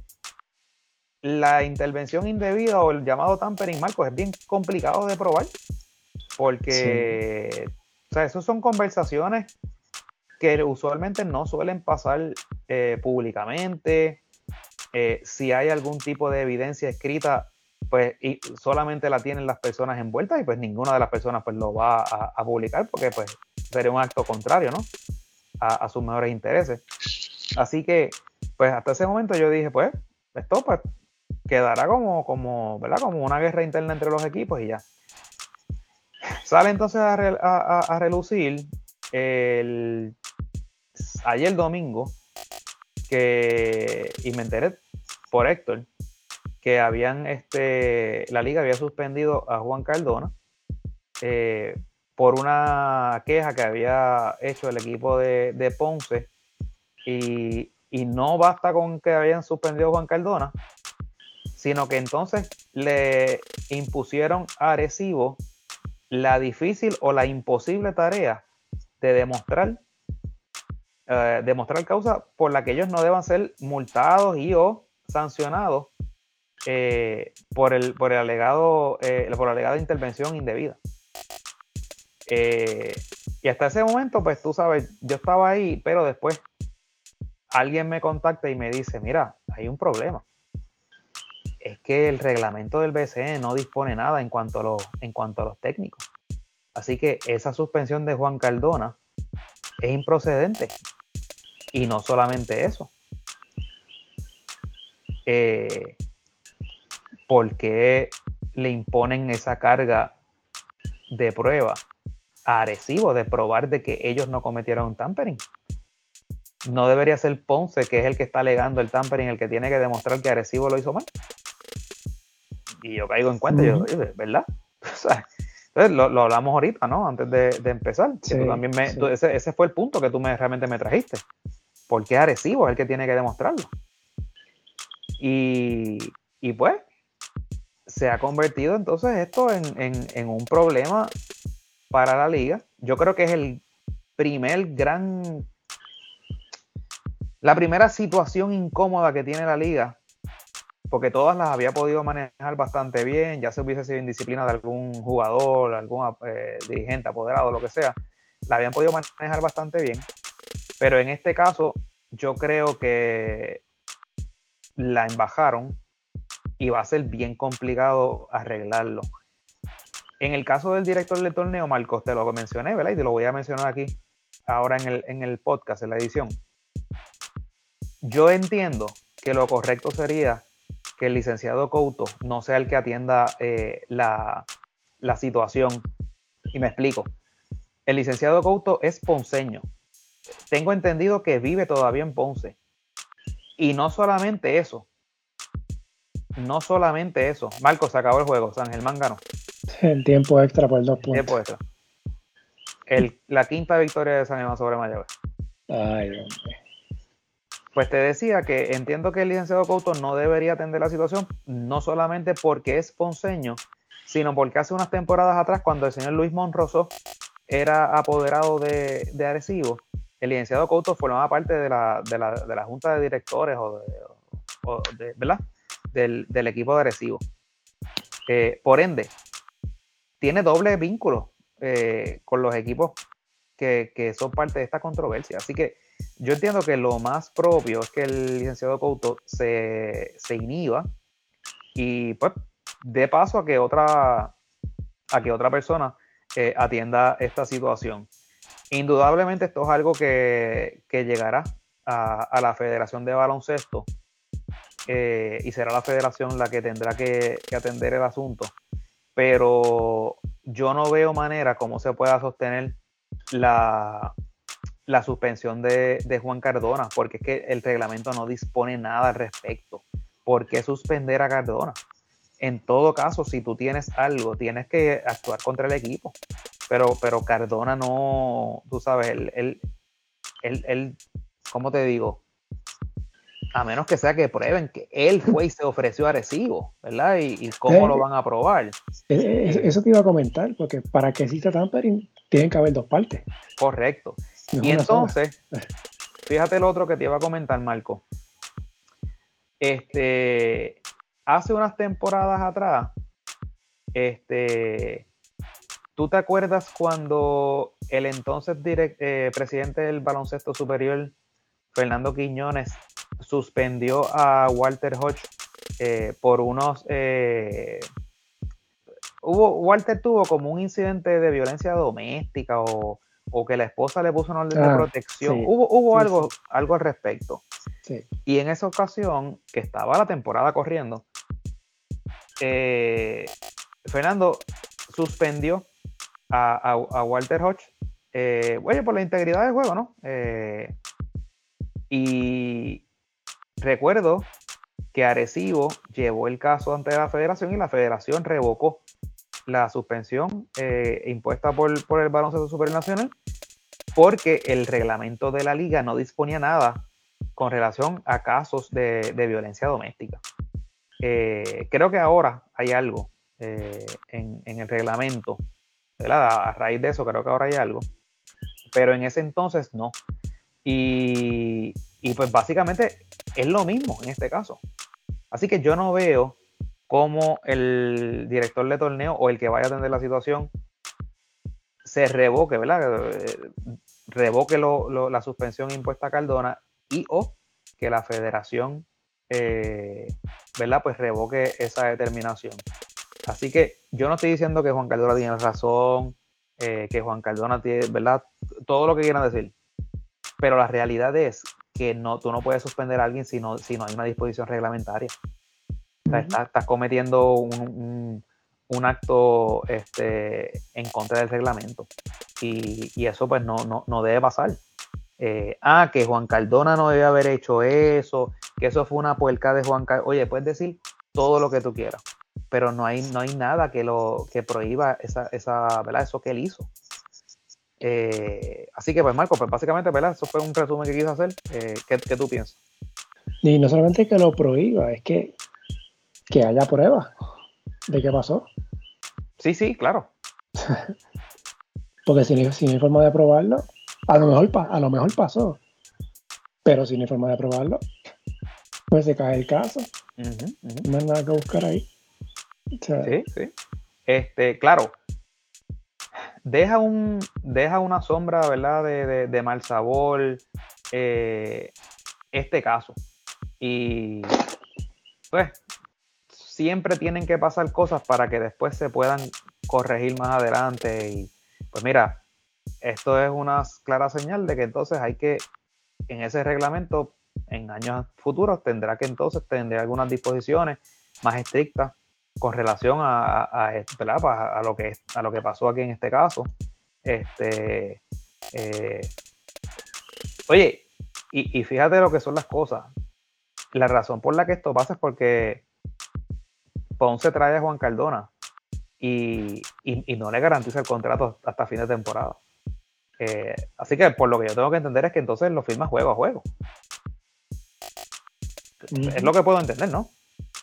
la intervención indebida o el llamado tampering, Marcos, es bien complicado de probar, porque, o sea, esas son conversaciones que usualmente no suelen pasar eh, públicamente. Eh, si hay algún tipo de evidencia escrita, pues y solamente la tienen las personas envueltas y pues ninguna de las personas pues lo va a, publicar porque pues sería un acto contrario, ¿no? A, sus mejores intereses. Así que pues hasta ese momento yo dije pues esto pues quedará como, como, ¿verdad? como una guerra interna entre los equipos y ya. Sale entonces a, a relucir el, ayer domingo que, y me enteré por Héctor, que habían, este, la liga había suspendido a Juan Cardona eh, por una queja que había hecho el equipo de, Ponce y, no basta con que habían suspendido a Juan Cardona, sino que entonces le impusieron a Arecibo la difícil o la imposible tarea de demostrar eh, demostrar causa por la que ellos no deban ser multados y o sancionados eh, por, el, por, el alegado, eh, por la alegada intervención indebida. Eh, y hasta ese momento, pues tú sabes, yo estaba ahí, pero después alguien me contacta y me dice, mira, hay un problema. Es que el reglamento del BCE no dispone nada en cuanto a los, en cuanto a los técnicos. Así que esa suspensión de Juan Cardona es improcedente. Y no solamente eso. Eh, ¿Por qué le imponen esa carga de prueba a Arecibo de probar de que ellos no cometieron un tampering? No debería ser Ponce, que es el que está alegando el tampering, el que tiene que demostrar que Arecibo lo hizo mal. Y yo caigo en cuenta, yo, ¿verdad? entonces lo, hablamos ahorita, ¿no? Antes de, empezar. también ese, fue el punto que tú me, realmente me trajiste. Porque Arecibo es el que tiene que demostrarlo. Y, pues, se ha convertido entonces esto en, un problema para la liga. Yo creo que es el primer gran, la primera situación incómoda que tiene la liga, porque todas las había podido manejar bastante bien, ya se hubiese sido indisciplina de algún jugador, algún eh, dirigente, apoderado, lo que sea, la habían podido manejar bastante bien, pero en este caso yo creo que la embajaron y va a ser bien complicado arreglarlo. En el caso del director del torneo, Marcos, te lo mencioné, ¿verdad? Y te lo voy a mencionar aquí, ahora en el, en el podcast, en la edición. Yo entiendo que lo correcto sería que el licenciado Couto no sea el que atienda eh, la, la situación. Y me explico. El licenciado Couto es ponceño. Tengo entendido que vive todavía en Ponce. Y no solamente eso. No solamente eso. Marco, se acabó el juego. San Germán ganó. El tiempo extra por dos puntos. Tiempo extra. la quinta victoria de San Germán sobre Mayagüez. Ay, hombre. Pues te decía que entiendo que el licenciado Couto no debería atender la situación, no solamente porque es ponceño, sino porque hace unas temporadas atrás, cuando el señor Luis Monroso era apoderado de, de Arecibo, el licenciado Couto formaba parte de la, de la, de la junta de directores o, de, ¿verdad? Del, equipo de Arecibo. Eh, por ende, tiene doble vínculo eh, con los equipos que, que, son parte de esta controversia. Así que yo entiendo que lo más propio es que el licenciado Couto se, se inhiba y pues dé paso a que otra, a que otra persona eh, atienda esta situación. Indudablemente esto es algo que, llegará a, la Federación de Baloncesto eh, y será la federación la que tendrá que, atender el asunto. Pero yo no veo manera cómo se pueda sostener la, la suspensión de, de, Juan Cardona, porque es que el reglamento no dispone nada al respecto. ¿Por qué suspender a Cardona? En todo caso, si tú tienes algo, tienes que actuar contra el equipo pero, pero Cardona no, tú sabes, él, él, él, ¿cómo te digo? A menos que sea que prueben que él fue y se ofreció a Recibo, ¿verdad? Y, cómo lo van a probar. Eh, eh, eso te iba a comentar, porque para que exista tampering tienen que haber dos partes. Correcto. y entonces, fíjate lo otro que te iba a comentar, Marco. Este, hace unas temporadas atrás, este, ¿Tú te acuerdas cuando el entonces eh, presidente del baloncesto superior, Fernando Quiñones, suspendió a Walter Hodge eh, por unos... Eh, hubo, Walter tuvo como un incidente de violencia doméstica o, que la esposa le puso una orden de ah, protección. Hubo, hubo algo, algo al respecto. Y en esa ocasión, que estaba la temporada corriendo, Fernando suspendió a, Walter Hodge, eh, por la integridad del juego, ¿no? Eh, y recuerdo que Arecibo llevó el caso ante la federación y la federación revocó la suspensión eh, impuesta por, por el baloncesto supernacional porque el reglamento de la liga no disponía nada con relación a casos de, violencia doméstica. Eh, creo que ahora hay algo en, en, el reglamento a raíz de eso creo que ahora hay algo, pero en ese entonces no. Y, pues básicamente es lo mismo en este caso. Así que yo no veo cómo el director de torneo o el que vaya a atender la situación se revoque, ¿verdad? Revoque la suspensión impuesta a Cardona y o que la federación, eh, ¿verdad? Pues revoque esa determinación. Así que yo no estoy diciendo que Juan Cardona tiene razón, eh, que Juan Cardona tiene, ¿verdad? Todo lo que quieran decir. Pero la realidad es que no, tú no puedes suspender a alguien si no, si no hay una disposición reglamentaria. estás, cometiendo un, acto este, en contra del reglamento. Y, eso pues no, no, debe pasar. Eh, ah, que Juan Cardona no debe haber hecho eso, que eso fue una puerca de Juan Cardona. Oye, puedes decir todo lo que tú quieras, pero no hay, no hay nada que lo que prohíba esa, esa, ¿verdad? eso que él hizo. Eh, así que, pues, Marco, pues básicamente, ¿verdad? Eso fue un resumen que quiso hacer. Eh, ¿qué, tú piensas? Y no solamente que lo prohíba, es que, que haya pruebas de qué pasó. Sí, sí, claro. Porque si no, hay forma de probarlo, a lo mejor, a lo mejor pasó. Pero si no hay forma de probarlo, pues se cae el caso. No hay nada que buscar ahí. sí, sí. Este, claro, deja, un, deja una sombra, ¿verdad? De, de, mal sabor eh, este caso. Y pues siempre tienen que pasar cosas para que después se puedan corregir más adelante. Y pues mira, esto es una clara señal de que entonces hay que, en ese reglamento, en años futuros, tendrá que entonces tener algunas disposiciones más estrictas con relación a, a, a, lo que, a lo que pasó aquí en este caso. Este, eh, oye, y, fíjate lo que son las cosas. La razón por la que esto pasa es porque Ponce trae a Juan Cardona y, no le garantiza el contrato hasta fin de temporada. Eh, así que por lo que yo tengo que entender es que entonces lo firma juego a juego. Es lo que puedo entender, ¿no?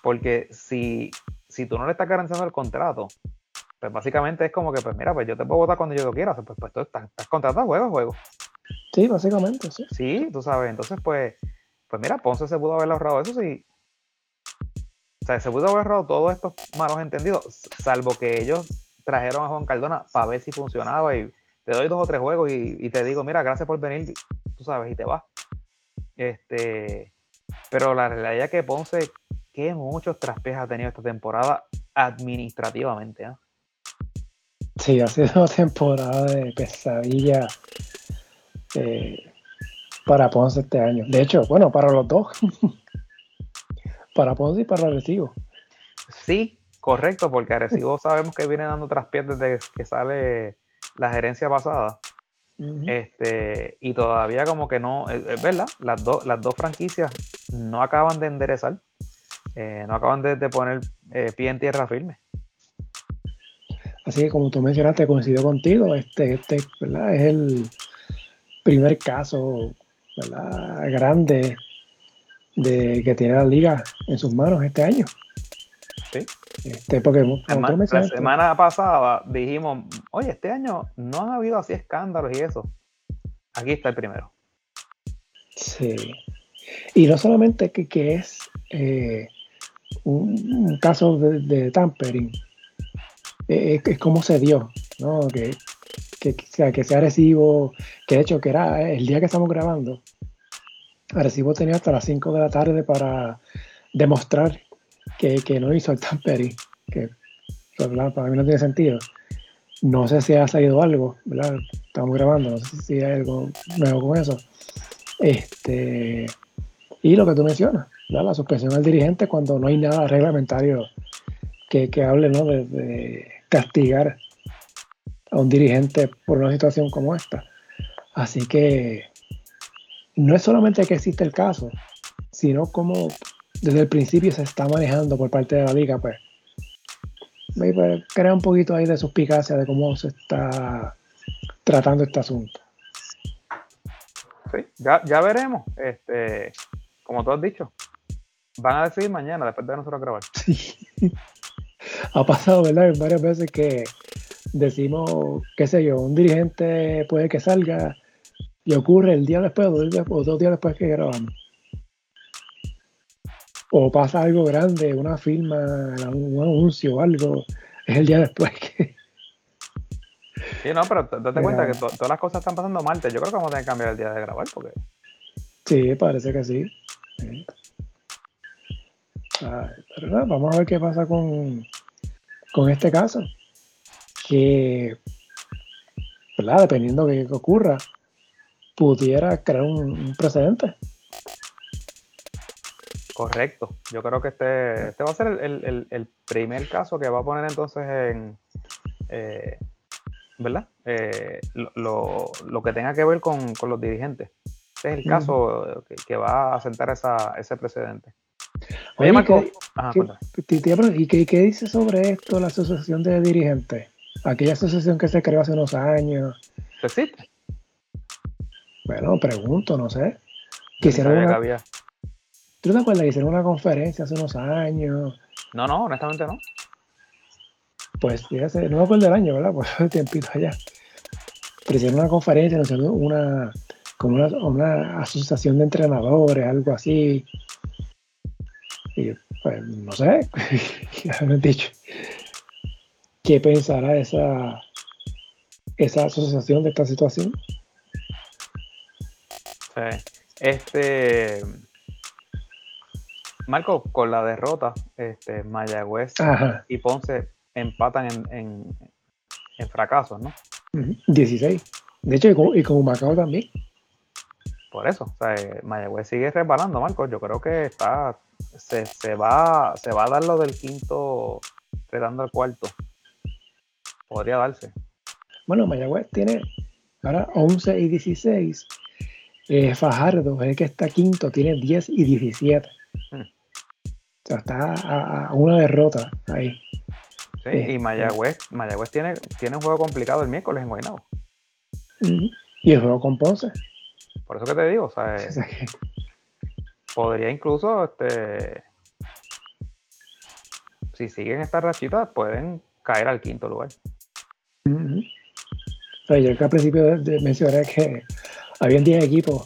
Porque si, si tú no le estás garantizando el contrato, pues básicamente es como que, pues mira, pues yo te puedo votar cuando yo lo quiera, pues, pues tú estás, contratado juego a juego. Sí, básicamente, sí. Sí, tú sabes, entonces pues, pues mira, Ponce se pudo haber ahorrado eso sí. O sea, se pudo haber ahorrado todos estos malos entendidos, salvo que ellos trajeron a Juan Cardona para ver si funcionaba y te doy dos o tres juegos y, te digo, mira, gracias por venir, tú sabes, y te vas. Este, pero la realidad es que Ponce que muchos traspiés ha tenido esta temporada administrativamente. ¿eh? Sí, ha sido una temporada de pesadilla eh, para Ponce este año. De hecho, bueno, para los dos. para Ponce y para Arecibo. Sí, correcto, porque Arecibo sabemos que viene dando traspiés desde que sale la gerencia pasada. este, y todavía como que no, es, verdad, las, las dos franquicias no acaban de enderezar. Eh, no acaban de, poner eh, pie en tierra firme. Así que como tú mencionaste, coincido contigo, este, este es el primer caso grande de que tiene la liga en sus manos este año. Sí. Este, la semana pasada dijimos, oye, este año no han habido así escándalos y eso. Aquí está el primero. Sí. Y no solamente que, que es eh, un, caso de, tampering. Es, es, como se dio, ¿no? Que, que, sea, que sea que de hecho que era el día que estamos grabando, Arecibo tenía hasta las 5 de la tarde para demostrar que, no hizo el tampering, que para mí no tiene sentido. No sé si ha salido algo. Estamos grabando, no sé si hay algo nuevo con eso. Este, y lo que tú mencionas, la suspensión al dirigente cuando no hay nada reglamentario que, hable de, castigar a un dirigente por una situación como esta. Así que no es solamente que existe el caso, sino como desde el principio se está manejando por parte de la liga, pues crea un poquito ahí de suspicacia de cómo se está tratando este asunto. Sí, ya, ya veremos. Este, como tú has dicho, van a decidir mañana, después de nosotros grabar. Ha pasado, ¿verdad? Varias veces que decimos, qué sé yo, un dirigente puede que salga y ocurre el día después o dos días, después que grabamos. O pasa algo grande, una firma, un anuncio o algo, es el día después que... Sí, no, pero date cuenta que todas las cosas están pasando mal. Yo creo que vamos a tener que cambiar el día de grabar porque... Sí, parece que sí vamos a ver qué pasa con, con este caso. Que, ¿verdad? dependiendo de qué ocurra, pudiera crear un, precedente Correcto. Yo creo que este, este va a ser el, primer caso que va a poner entonces en, eh, ¿verdad? Eh, lo, que tenga que ver con, los dirigentes. Este es el caso que, va a sentar esa, ese precedente. Oye, ¿y qué, qué dice sobre esto la asociación de dirigentes? Aquella asociación que se creó hace unos años. ¿Existe? Bueno, pregunto, no sé. Quisieron una... ¿Tú te acuerdas que hicieron una conferencia hace unos años? No, no, honestamente no. Pues fíjate, no me acuerdo del año, ¿verdad? Pues el tiempito allá. Pero hicieron una conferencia, una, como una, una asociación de entrenadores, algo así. Y pues no sé, ya me han dicho. ¿Qué pensará esa, esa asociación de esta situación? Sí. Este. Marco, con la derrota, este, Mayagüez y Ponce empatan en, en, fracasos, ¿no? 16. De hecho, y con, Macao también. Por eso, o sea, eh, Mayagüez sigue resbalando, Marco. Yo creo que está. Se, se, va, se va a dar lo del quinto, retando al cuarto. Podría darse. Bueno, Mayagüez tiene ahora 11 y 16. Eh, Fajardo es el que está quinto, tiene 10 y 17. Hmm. O sea, está a, una derrota ahí. Sí, y este, Mayagüez, Mayagüez tiene, tiene un juego complicado el miércoles en Guaynabo. Y el juego con Ponce. Por eso que te digo, o sea, podría incluso, este, si siguen estas rachitas, pueden caer al quinto lugar. o sea, yo que al principio mencioné que habían 10 equipos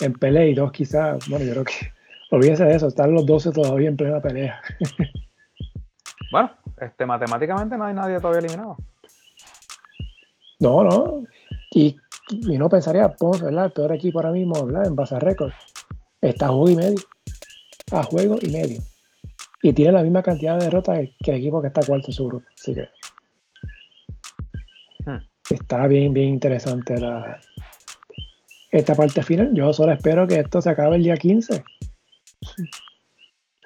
en pelea y dos quizás, bueno, yo creo que, olvídense de eso, están los 12 todavía en plena pelea. bueno, este, matemáticamente no hay nadie todavía eliminado. No, no. Y, y no pensaría, Ponce, ¿verdad? El peor equipo ahora mismo, ¿verdad? En base a récord. Está a juego y medio. A juego y medio. Y tiene la misma cantidad de derrotas que el equipo que está cuarto en su grupo. Así que. Hmm. Está bien, bien interesante la, esta parte final. Yo solo espero que esto se acabe el día 15.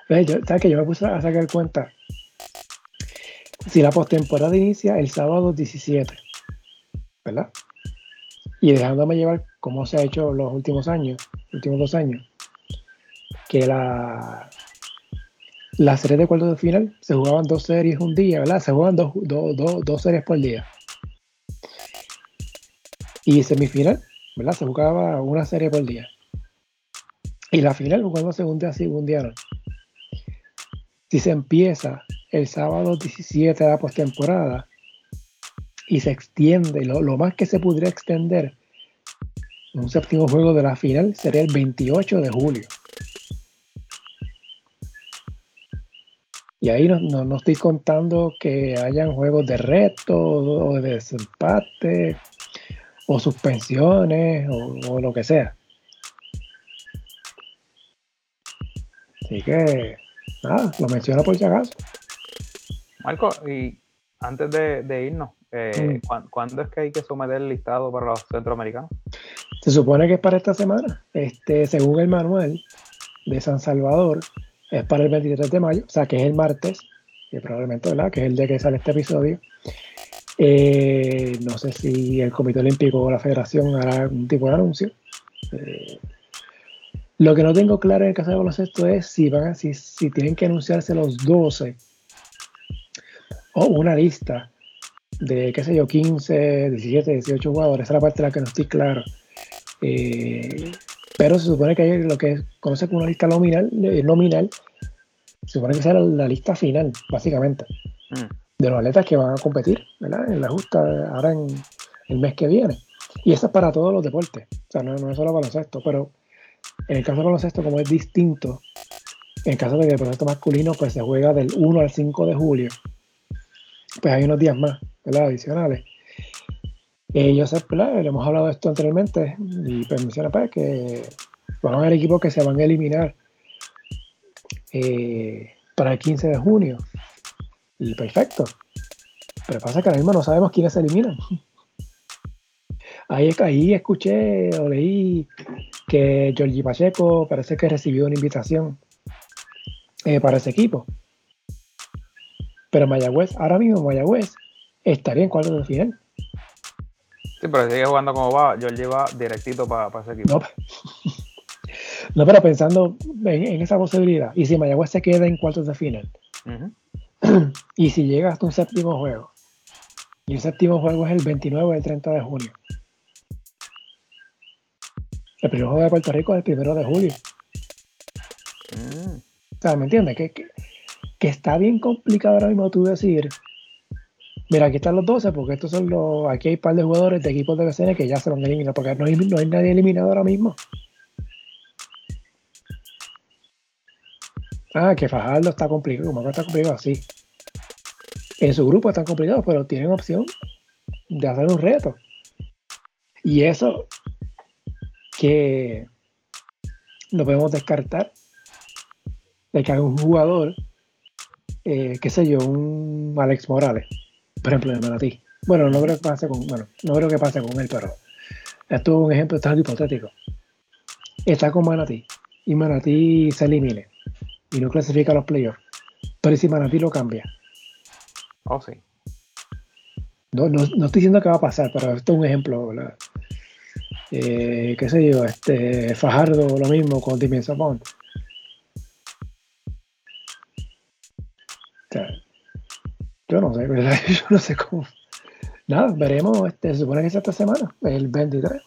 ¿Sabes que Yo me puse a sacar cuenta. Si la postemporada inicia el sábado 17, ¿verdad? Y dejándome llevar como se ha hecho los últimos años, últimos dos años, que la, la serie de cuartos de final se jugaban dos series un día, ¿verdad? Se jugaban dos, dos series por día. Y semifinal ¿verdad? Se jugaba una serie por día. Y la final jugamos un día un día no. Si se empieza el sábado 17 de la postemporada y se extiende, lo, más que se pudiera extender, un séptimo juego de la final sería el 28 de julio. Y ahí no, no, estoy contando que hayan juegos de reto o de desempate o suspensiones o, lo que sea. Así que, nada, lo menciono por si acaso. Marco, y antes de, irnos, eh, mm. ¿cuándo es que hay que someter el listado para los centroamericanos? Se supone que es para esta semana. Este, según el manual de San Salvador, es para el 23 de mayo, o sea que es el martes, y probablemente, ¿verdad? Que es el día que sale este episodio. Eh, no sé si el Comité Olímpico o la Federación hará algún tipo de anuncio. Eh, lo que no tengo claro en el caso de baloncesto es si, van si, si tienen que anunciarse los 12 o una lista de, qué sé yo, 15, 17, 18 jugadores. Esa es la parte de la que no estoy claro. Eh, pero se supone que hay lo que conoce como una lista nominal, nominal se supone que será la, lista final, básicamente. Mm de los atletas que van a competir en la justa ahora en el mes que viene. Y eso es para todos los deportes, o sea, no, es solo baloncesto, pero en el caso del baloncesto, como es distinto, en el caso de que el baloncesto masculino pues se juega del 1 al 5 de julio, pues hay unos días más, ¿verdad? Adicionales. Eh, sé, ¿verdad? hemos hablado de esto anteriormente y pues menciona pues, que van a haber equipos que se van a eliminar eh, para el 15 de junio y perfecto. Pero pasa que ahora mismo no sabemos quiénes se eliminan. Ahí, escuché o leí que Giorgi Pacheco parece que recibió una invitación eh, para ese equipo. Pero Mayagüez, ahora mismo Mayagüez estaría en cuartos de final. Sí, pero sigue jugando como va, yo lleva directito para ese equipo. No, pero pensando en, esa posibilidad, y si Mayagüez se queda en cuartos de final, y si llega hasta un séptimo juego, y el séptimo juego es el 29 o el 30 de junio, el primer juego de Puerto Rico es el primero de julio. Mm. O sea, ¿me entiendes? Que, que, está bien complicado ahora mismo tú decir, mira, aquí están los 12, porque estos son los, aquí hay un par de jugadores de equipos de BCN que ya se van a eliminar, porque no hay, no hay nadie eliminado ahora mismo. Ah, que Fajardo está complicado, como está complicado, sí. En su grupo están complicados, pero tienen opción de hacer un reto. Y eso que no podemos descartar de que hay un jugador, eh, qué sé yo, un Alex Morales, por ejemplo, de Manatí. Bueno, no creo que pase con, bueno, no creo que pase con él, pero esto es un ejemplo tan hipotético. Está con Manatí y Manatí se elimine y no clasifica a los playoffs. Pero si Manatí lo cambia. Oh, sí. No, no, no, estoy diciendo que va a pasar, pero esto es un ejemplo. Eh, qué sé yo, este Fajardo lo mismo con Sapón. Yo no sé, yo no sé cómo. Nada, veremos, este, se supone que es esta semana, el 23.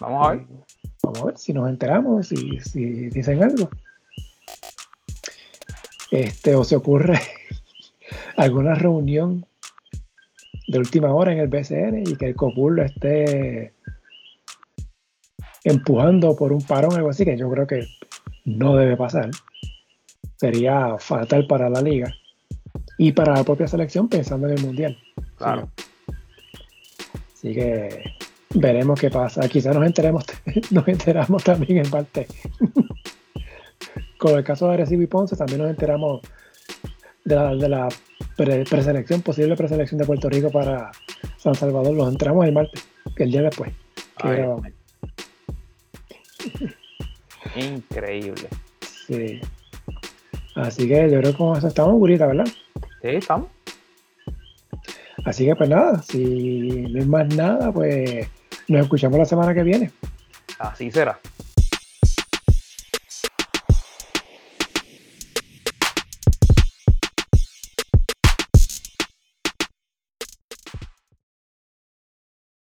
Vamos a ver. Vamos a ver si nos enteramos, si, si dicen algo. Este, o se ocurre alguna reunión de última hora en el BCN y que el COPUR lo esté empujando por un parón o algo así, que yo creo que no debe pasar. Sería fatal para la liga y para la propia selección pensando en el mundial. Claro. Así que veremos qué pasa. Quizás nos enteremos, nos enteramos también en parte. Con el caso de Arecibo y Ponce también nos enteramos de la, de la preselección, posible preselección de Puerto Rico para San Salvador. Los entramos el martes, el día después. Increíble. Sí. Así que yo creo que con eso estamos, Gurita, ¿verdad? Sí, estamos. Así que pues nada, si no hay más nada, pues nos escuchamos la semana que viene. Así será.